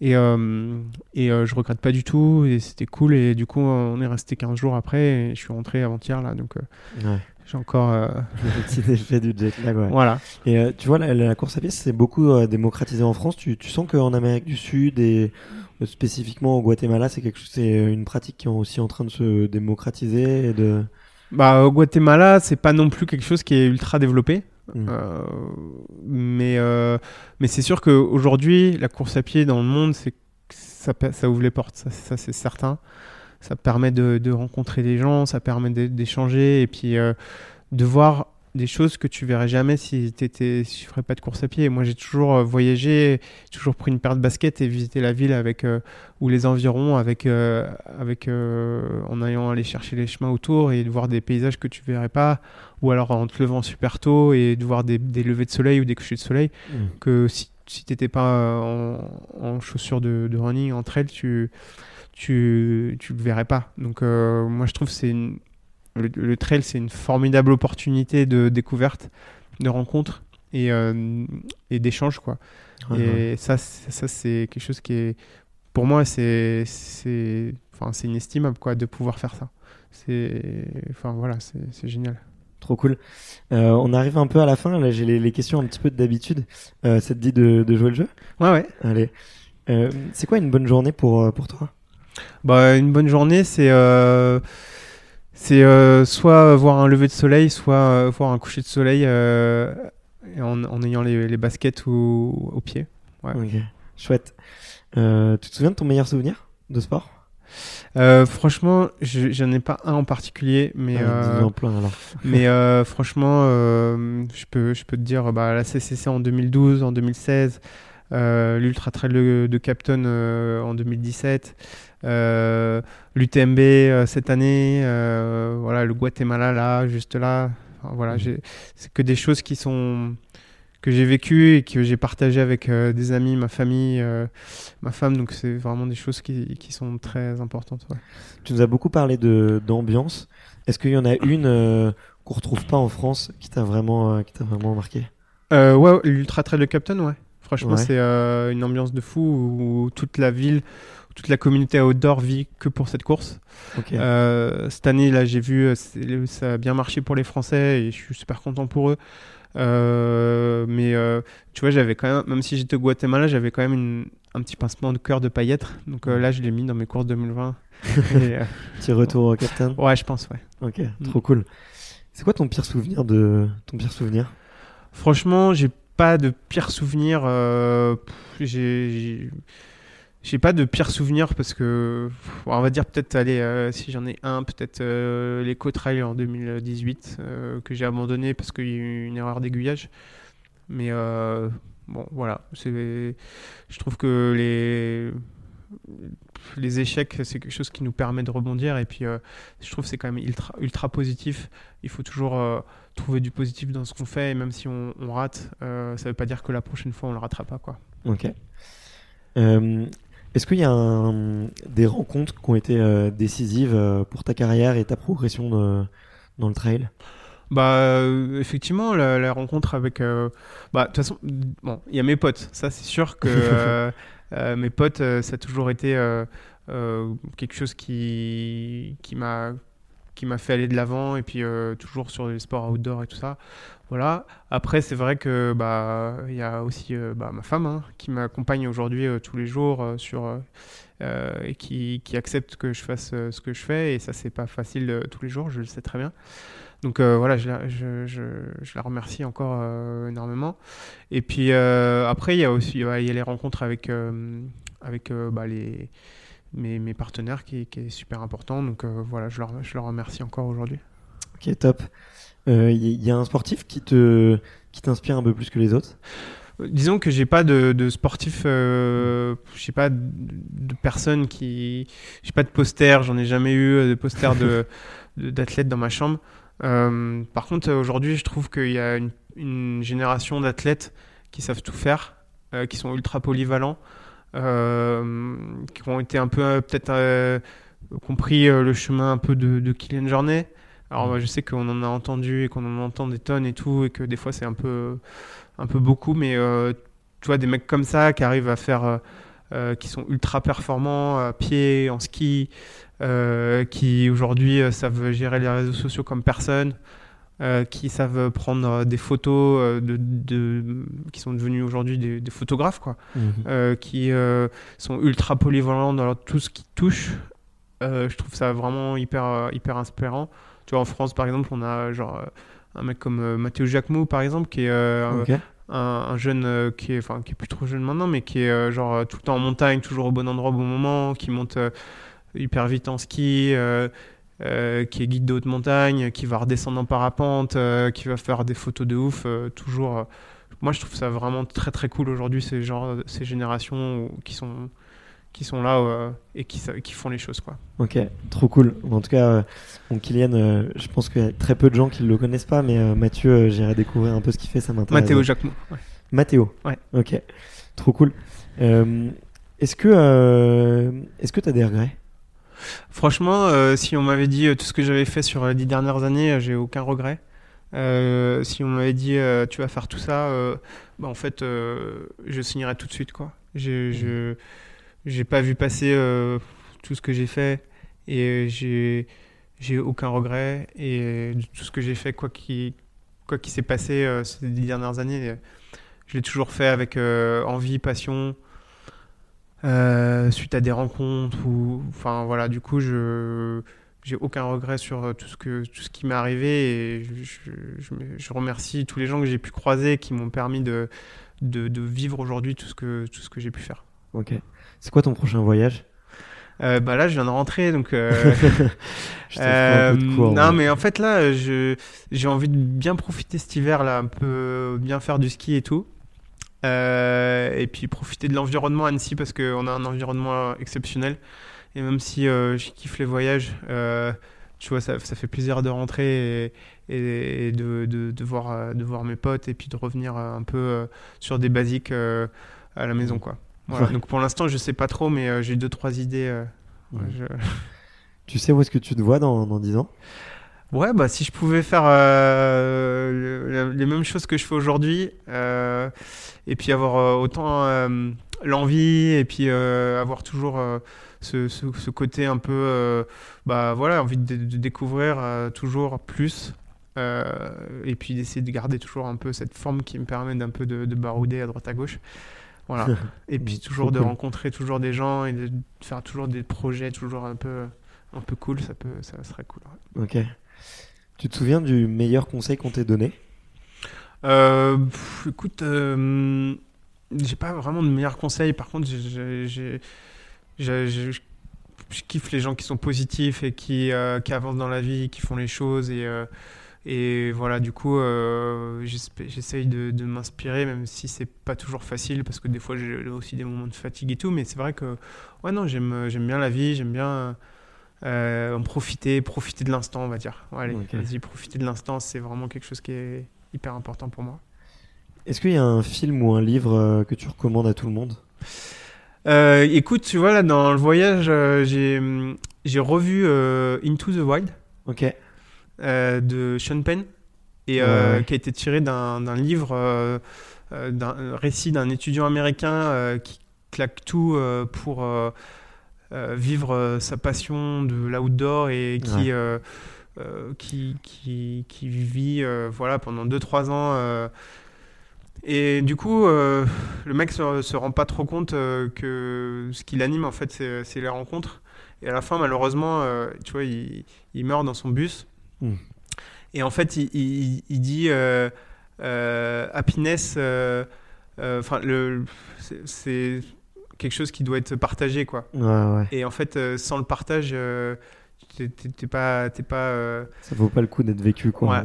et, euh, et euh, je regrette pas du tout. Et c'était cool. Et du coup, on est resté 15 jours après. Et je suis rentré avant-hier là. Donc, euh, j'ai encore. Le petit effet du jet lag. Ouais. Voilà. Et tu vois, la, course à pied, c'est beaucoup démocratisé en France. Tu, tu sens qu'en Amérique du Sud et spécifiquement au Guatemala, c'est quelque chose, c'est une pratique qui est aussi en train de se démocratiser et de. Bah, au Guatemala, c'est pas non plus quelque chose qui est ultra développé. Mm. Euh, mais c'est sûr qu'aujourd'hui, la course à pied dans le monde, c'est ça, ça ouvre les portes, ça, c'est certain. Ça permet de, de, rencontrer des gens, ça permet d'échanger et puis euh, de voir des choses que tu verrais jamais si tu si ferais pas de course à pied. Moi, j'ai toujours euh, voyagé, toujours pris une paire de baskets et visité la ville avec euh, ou les environs avec euh, avec en allant aller chercher les chemins autour et de voir des paysages que tu verrais pas ou alors en te levant super tôt et de voir des, des levées de soleil ou des couchers de soleil mmh. que si si t'étais pas en, chaussures de, de, running entre elles tu tu tu le verrais pas. Donc moi je trouve c'est une le, trail, c'est une formidable opportunité de découverte, de rencontre. et, euh, et d'échange quoi. Et ça, c'est- ça c'est quelque chose qui est, pour moi, c'est, c'est, enfin, c'est inestimable quoi, de pouvoir faire ça. C'est, enfin voilà, c'est, c'est génial. Trop cool. Euh, on arrive un peu à la fin. Là, j'ai les, les questions un petit peu d'habitude. Euh, ça te dit de, de jouer le jeu? Ouais ouais. Allez. Euh, c'est quoi une bonne journée pour, pour toi? Bah, une bonne journée, c'est c'est euh, soit voir un lever de soleil, soit euh, voir un coucher de soleil euh, en, en ayant les, les baskets au, au pied. Ouais. Ok. Chouette. Tu te souviens de ton meilleur souvenir de sport? Euh, franchement, je- j'en ai pas un en particulier, mais Ah, euh, dis-en plein alors. mais euh, franchement, je peux je peux te dire bah, la CCC en 2012, en 2016, euh, l'Ultra Trail de, de euh, en 2017, euh, l'UTMB euh, cette année, euh, voilà le Guatemala là, juste là. Enfin, voilà, Mhm. c'est que des choses qui sont que j'ai vécues et que j'ai partagées avec euh, des amis, ma famille, euh, ma femme. Donc c'est vraiment des choses qui, qui sont très importantes. ouais. Tu nous as beaucoup parlé de d'ambiance. Est-ce qu'il y en a une euh, qu'on retrouve pas en France qui t'a vraiment euh, qui t'a vraiment marqué? Euh, ouais, l'Ultra Trail de Captain, ouais. Franchement, Ouais. c'est euh, une ambiance de fou où toute la ville, toute la communauté outdoor vit que pour cette course. Euh, cette année, là, j'ai vu, euh, ça a bien marché pour les Français et je suis super content pour eux. Euh, mais euh, tu vois, j'avais quand même, même si j'étais au Guatemala, j'avais quand même une- un petit pincement de cœur de paillettes. Donc euh, là, je l'ai mis dans mes courses 2020. Et, euh, Petit retour au captain. ouais, je pense, ouais. Ok. Mm. Trop cool. C'est quoi ton pire souvenir de ton pire souvenir? Franchement, j'ai pas de pire souvenir. j'ai, j'ai- pas de pire souvenir parce que, on va dire peut-être, allez, euh, si j'en ai un, peut-être euh, l'éco trail en 2018 euh, que j'ai abandonné parce qu'il y a eu une erreur d'aiguillage. Mais euh, bon, voilà, je trouve que les les échecs, c'est quelque chose qui nous permet de rebondir et puis je trouve que c'est quand même ultra, positif. Il faut toujours trouver du positif dans ce qu'on fait et même si on, rate, ça veut pas dire que la prochaine fois on le ratera pas quoi. Ok. Est-ce qu'il y a un- des rencontres qui ont été euh, décisives euh, pour ta carrière et ta progression de- dans le trail? Bah euh, effectivement la, la rencontre avec bah de toute façon bon il y a mes potes ça c'est sûr que mes potes ça a toujours été quelque chose qui qui m'a qui m'a fait aller de l'avant et puis euh, toujours sur les sports outdoor et tout ça voilà après c'est vrai que bah il y a aussi euh, bah, ma femme hein, qui m'accompagne aujourd'hui euh, tous les jours euh, sur et qui, accepte que je fasse ce que je fais et ça c'est pas facile tous les jours je le sais très bien donc voilà, je la, remercie encore énormément. Et puis après, il y a aussi ouais, il y a les rencontres avec, avec bah, les, mes, partenaires qui, qui est super important. Donc voilà, je leur, je leur remercie encore aujourd'hui. Ok, top. Il euh, y, a un sportif qui te qui t'inspire un peu plus que les autres? Disons que j'ai pas de, de sportif, euh, j'ai pas de, de personne qui, j'ai pas de poster, j'en ai jamais eu de poster de d'athlètes dans ma chambre. Euh, par contre, aujourd'hui, je trouve qu'il y a une, une génération d'athlètes qui savent tout faire, euh, qui sont ultra polyvalents, euh, qui ont été un peu euh, peut-être euh, compris le chemin un peu de, de Kylian Jornet. Alors moi, je sais qu'on en a entendu et qu'on en entend des tonnes et tout, et que des fois c'est un peu, un peu beaucoup, mais euh, tu vois des mecs comme ça qui arrivent à faire, euh, qui sont ultra performants à pied, en ski, euh, qui aujourd'hui euh, savent gérer les réseaux sociaux comme personne, euh, qui savent prendre des photos, euh, de, de, qui sont devenus aujourd'hui des, des, photographes, quoi, Mhm. mmh. qui euh, sont ultra polyvalents dans tout ce qui touche. Euh, je trouve ça vraiment hyper, hyper inspirant. Tu vois, en France, par exemple, on a genre un mec comme euh, Mathéo Jacquemot, par exemple, qui est euh, okay. un, un, jeune euh, qui est, enfin, qui est plus trop jeune maintenant, mais qui est euh, genre tout le temps en montagne, toujours au bon endroit au bon moment, qui monte euh, hyper vite en ski, euh, qui est guide de haute montagne, qui va redescendre en parapente, euh, qui va faire des photos de ouf, euh, toujours. moi, je trouve ça vraiment très très cool aujourd'hui, ces, genre, ces générations qui sont qui sont là euh, et qui, qui font les choses quoi. Ok, trop cool. En tout cas, euh, bon, Kylian, euh, je pense qu'il y a très peu de gens qui le connaissent pas, mais euh, Mathieu, j'irai découvrir un peu ce qu'il fait, ça m'intéresse. Mathéo Jacquemot. Ouais. Mathéo. Ouais. Ok, trop cool. Euh, est-ce que est-ce que t'as des regrets? Franchement, euh, si on m'avait dit tout ce que j'avais fait sur les dix dernières années, j'ai aucun regret. Euh, si on m'avait dit euh, tu vas faire tout ça, euh, bah, en fait, euh, je signerais tout de suite. quoi. Je je- j'ai pas vu passer euh, tout ce que j'ai fait et j'ai j'ai aucun regret. Et de tout ce que j'ai fait, quoi qu'il quoi qu'il s'est passé euh, ces dernières années, euh, je l'ai toujours fait avec euh, envie, passion. euh, suite à des rencontres ou enfin voilà du coup je j'ai aucun regret sur euh, tout ce que tout ce qui m'est arrivé et je, je- je me- je remercie tous les gens que j'ai pu croiser qui m'ont permis de, de, de vivre aujourd'hui tout ce que tout ce que j'ai pu faire. Ok. C'est quoi ton prochain voyage? Euh, bah là je viens de rentrer donc euh, Je t'ai fait un peu de euh, cours, non mais- mais en fait là je j'ai envie de bien profiter cet hiver là un peu bien faire du ski et tout. Et puis profiter de l'environnement à Annecy parce qu'on a un environnement exceptionnel. Et même si je kiffe les voyages, tu vois, ça, ça fait plaisir de rentrer et, et- et de, de, de voir, de voir mes potes et puis de revenir un peu sur des basiques à la maison, quoi. Voilà. Ouais. Donc pour l'instant, je sais pas trop, mais euh, j'ai deux, trois idées. euh, Ouais. je- Tu sais où est-ce que tu te vois dans, dans 10 ans? Ouais, bah si je pouvais faire euh, le- les mêmes choses que je fais aujourd'hui, et puis avoir autant l'envie, et puis avoir toujours ce, ce- ce côté un peu, bah voilà, envie de, de découvrir toujours plus, euh, et puis d'essayer de garder toujours un peu cette forme qui me permet d'un peu de, de barouder à droite à gauche. Voilà. Et puis toujours de cool. rencontrer toujours des gens et de faire toujours des projets toujours un peu, un peu cool, ça peut, ça serait cool. ouais. Ok. Tu te souviens du meilleur conseil qu'on t'ait donné? Euh, pff, écoute, euh, j'ai pas vraiment de meilleurs conseils. Par contre, j'ai- je kiffe les gens qui sont positifs et qui, euh, qui avancent dans la vie, qui font les choses. Et, euh, et voilà, du coup, euh, j'essaye de, de m'inspirer, même si c'est pas toujours facile, parce que des fois, j'ai aussi des moments de fatigue et tout. Mais c'est vrai que, ouais, non, j'aime j'aime bien la vie, j'aime bien. euh, en profiter, profiter de l'instant, on va dire. Ouais, allez, Ok. vas-y, profiter de l'instant, c'est vraiment quelque chose qui est hyper important pour moi. Est-ce qu'il y a un film ou un livre euh, que tu recommandes à tout le monde? Euh, écoute, tu vois, là, dans le voyage, euh, j'ai revu euh, Into the Wild Ok. Euh, de Sean Penn, et, euh, Ouais. qui a été tiré d'un livre, euh, d'un récit d'un étudiant américain qui claque tout pour vivre sa passion de l'outdoor et qui, Ouais. qui, qui, qui vit voilà, pendant 2-3 ans. et du coup, euh, le mec se, se rend pas trop compte euh, que ce qui l'anime, en fait, c'est c'est les rencontres. Et à la fin, malheureusement, euh, tu vois, il, il meurt dans son bus. Mm. Et en fait, il, il- il dit euh, euh, happiness. euh, Enfin, le c'est- quelque chose qui doit être partagé, quoi. Ouais, ouais. Et en fait, sans le partage, t'es- pas, t'es pas. euh, Ça vaut pas le coup d'être vécu, quoi. Ouais,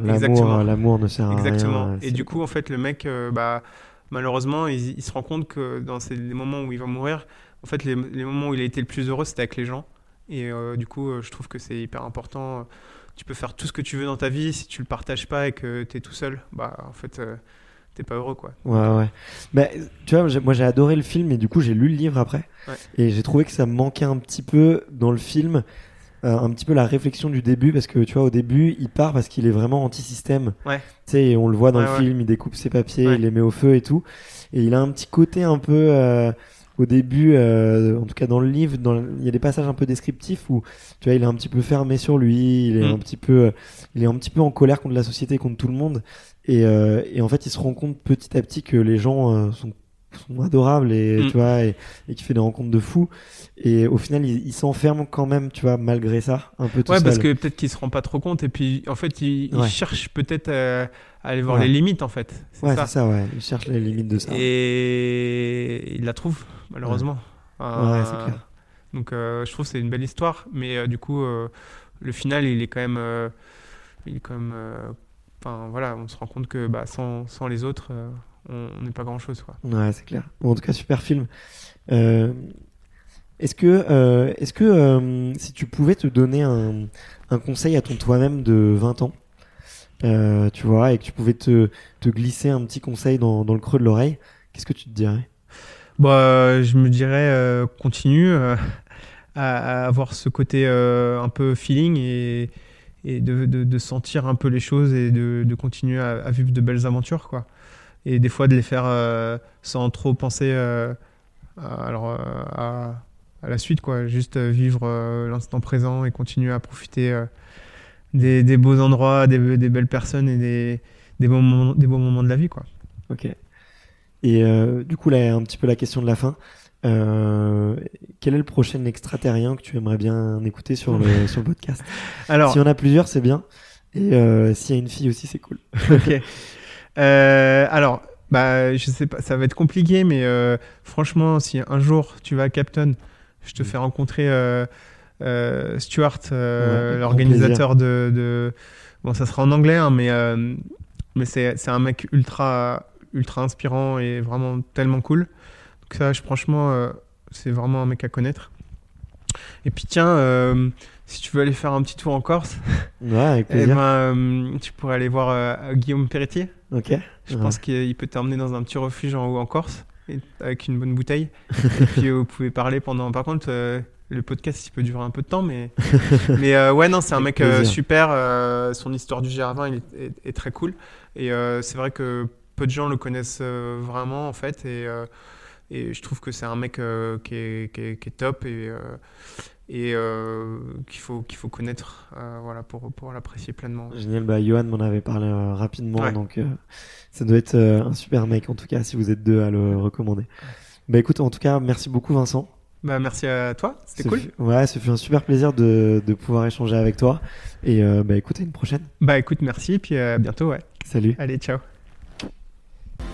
L'amour, ne sert à Exactement. rien. Et du coup, en fait, le mec, euh, bah, malheureusement, il, il se rend compte que dans ces, les moments où il va mourir, en fait, les, les moments où il a été le plus heureux, c'était avec les gens. Et euh, du coup, je trouve que c'est hyper important. Tu peux faire tout ce que tu veux dans ta vie, si tu le partages pas et que tu es tout seul, bah, en fait, euh, t'es pas heureux, quoi. Ouais, ouais. Bah, tu vois, moi j'ai adoré le film et du coup j'ai lu le livre après. Ouais. Et j'ai trouvé que ça manquait un petit peu dans le film, euh, un petit peu la réflexion du début parce que tu vois, au début il part parce qu'il est vraiment anti-système. Ouais. Tu sais, on le voit dans Ouais, le ouais. film, il découpe ses papiers, il les met au feu et tout. Et il a un petit côté un peu. euh, au début, euh, en tout cas dans le livre, dans le- il y a des passages un peu descriptifs où tu vois, il est un petit peu fermé sur lui, il est Mm. un petit peu, euh, il est un petit peu en colère contre la société, contre tout le monde. Et, euh, et en fait, il se rend compte petit à petit que les gens euh, sont, sont adorables et Mm. tu vois, et, et qu'il fait des rencontres de fous. Et au final, il, il s'enferme quand même, tu vois, malgré ça, un peu tout Ouais, seul. parce que peut-être qu'il se rend pas trop compte. Et puis, en fait, il, cherche peut-être à aller voir Ouais. les limites, en fait. C'est ouais, ça. c'est ça, ouais. Il cherche les limites de ça. Et il la trouve, malheureusement. Euh, Ouais, c'est clair. Donc euh, je trouve que c'est une belle histoire, mais euh, du coup, le final, il est quand même... il est quand même... Enfin voilà, on se rend compte que bah, sans, sans les autres, on n'est pas grand-chose. quoi. Ouais, c'est clair. Bon, en tout cas, super film. Est-ce que, euh, est-ce que euh, si tu pouvais te donner un, un conseil à ton toi-même de 20 ans, euh, tu vois, et que tu pouvais te, te glisser un petit conseil dans, dans le creux de l'oreille, qu'est-ce que tu te dirais? Bah, je me dirais, euh, continue euh, à, avoir ce côté euh, un peu feeling et, de, sentir un peu les choses et de, continuer à, vivre de belles aventures, quoi. Et des fois de les faire sans trop penser à, la suite, quoi. Juste vivre l'instant présent et continuer à profiter des, beaux endroits, des, belles personnes et des, des, bons moments, des beaux moments de la vie, quoi. Ok. Et euh, du coup, là, un petit peu la question de la fin. Euh, quel est le prochain extraterrien que tu aimerais bien écouter sur le, sur le podcast? Alors, S'il y en a plusieurs, c'est bien. Et euh, s'il y a une fille aussi, c'est cool. ok. Euh, alors, bah, je sais pas, ça va être compliqué, mais franchement, si un jour tu vas à Captain, je te Mm. fais rencontrer Stuart, Ouais, l'organisateur de, de. Bon, ça sera en anglais, hein, mais, mais c'est c'est un mec ultra, ultra inspirant et vraiment tellement cool. Donc, ça, je- franchement, euh, c'est vraiment un mec à connaître. Et puis, tiens, euh, si tu veux aller faire un petit tour en Corse, Ouais, avec eh ben, euh, tu pourrais aller voir Guillaume Perretier. Ok. Je Ouais. pense qu'il peut t'emmener dans un petit refuge en haut en Corse et- avec une bonne bouteille. et puis vous pouvez parler pendant. Par contre, le podcast il peut durer un peu de temps, mais mais euh, ouais non, c'est un mec euh, super. euh, son histoire du GR20 il est, est- est très cool et c'est vrai que peu de gens le connaissent euh, vraiment en fait et euh, et je trouve que c'est un mec euh, qui, est, qui, est, qui est top et et qu'il faut qu'il faut connaître voilà pour pour l'apprécier pleinement. Génial, bah Johan m'en avait parlé rapidement, Ouais. donc ça doit être un super mec en tout cas si vous êtes deux à le recommander. Bah écoute, en tout cas, merci beaucoup Vincent. Bah merci à toi, c'était Ce cool. fut- ouais, ça fait un super plaisir de, de pouvoir échanger avec toi. Et euh, bah écoute, à une prochaine. Bah écoute merci puis à bientôt ouais. Salut. Allez ciao.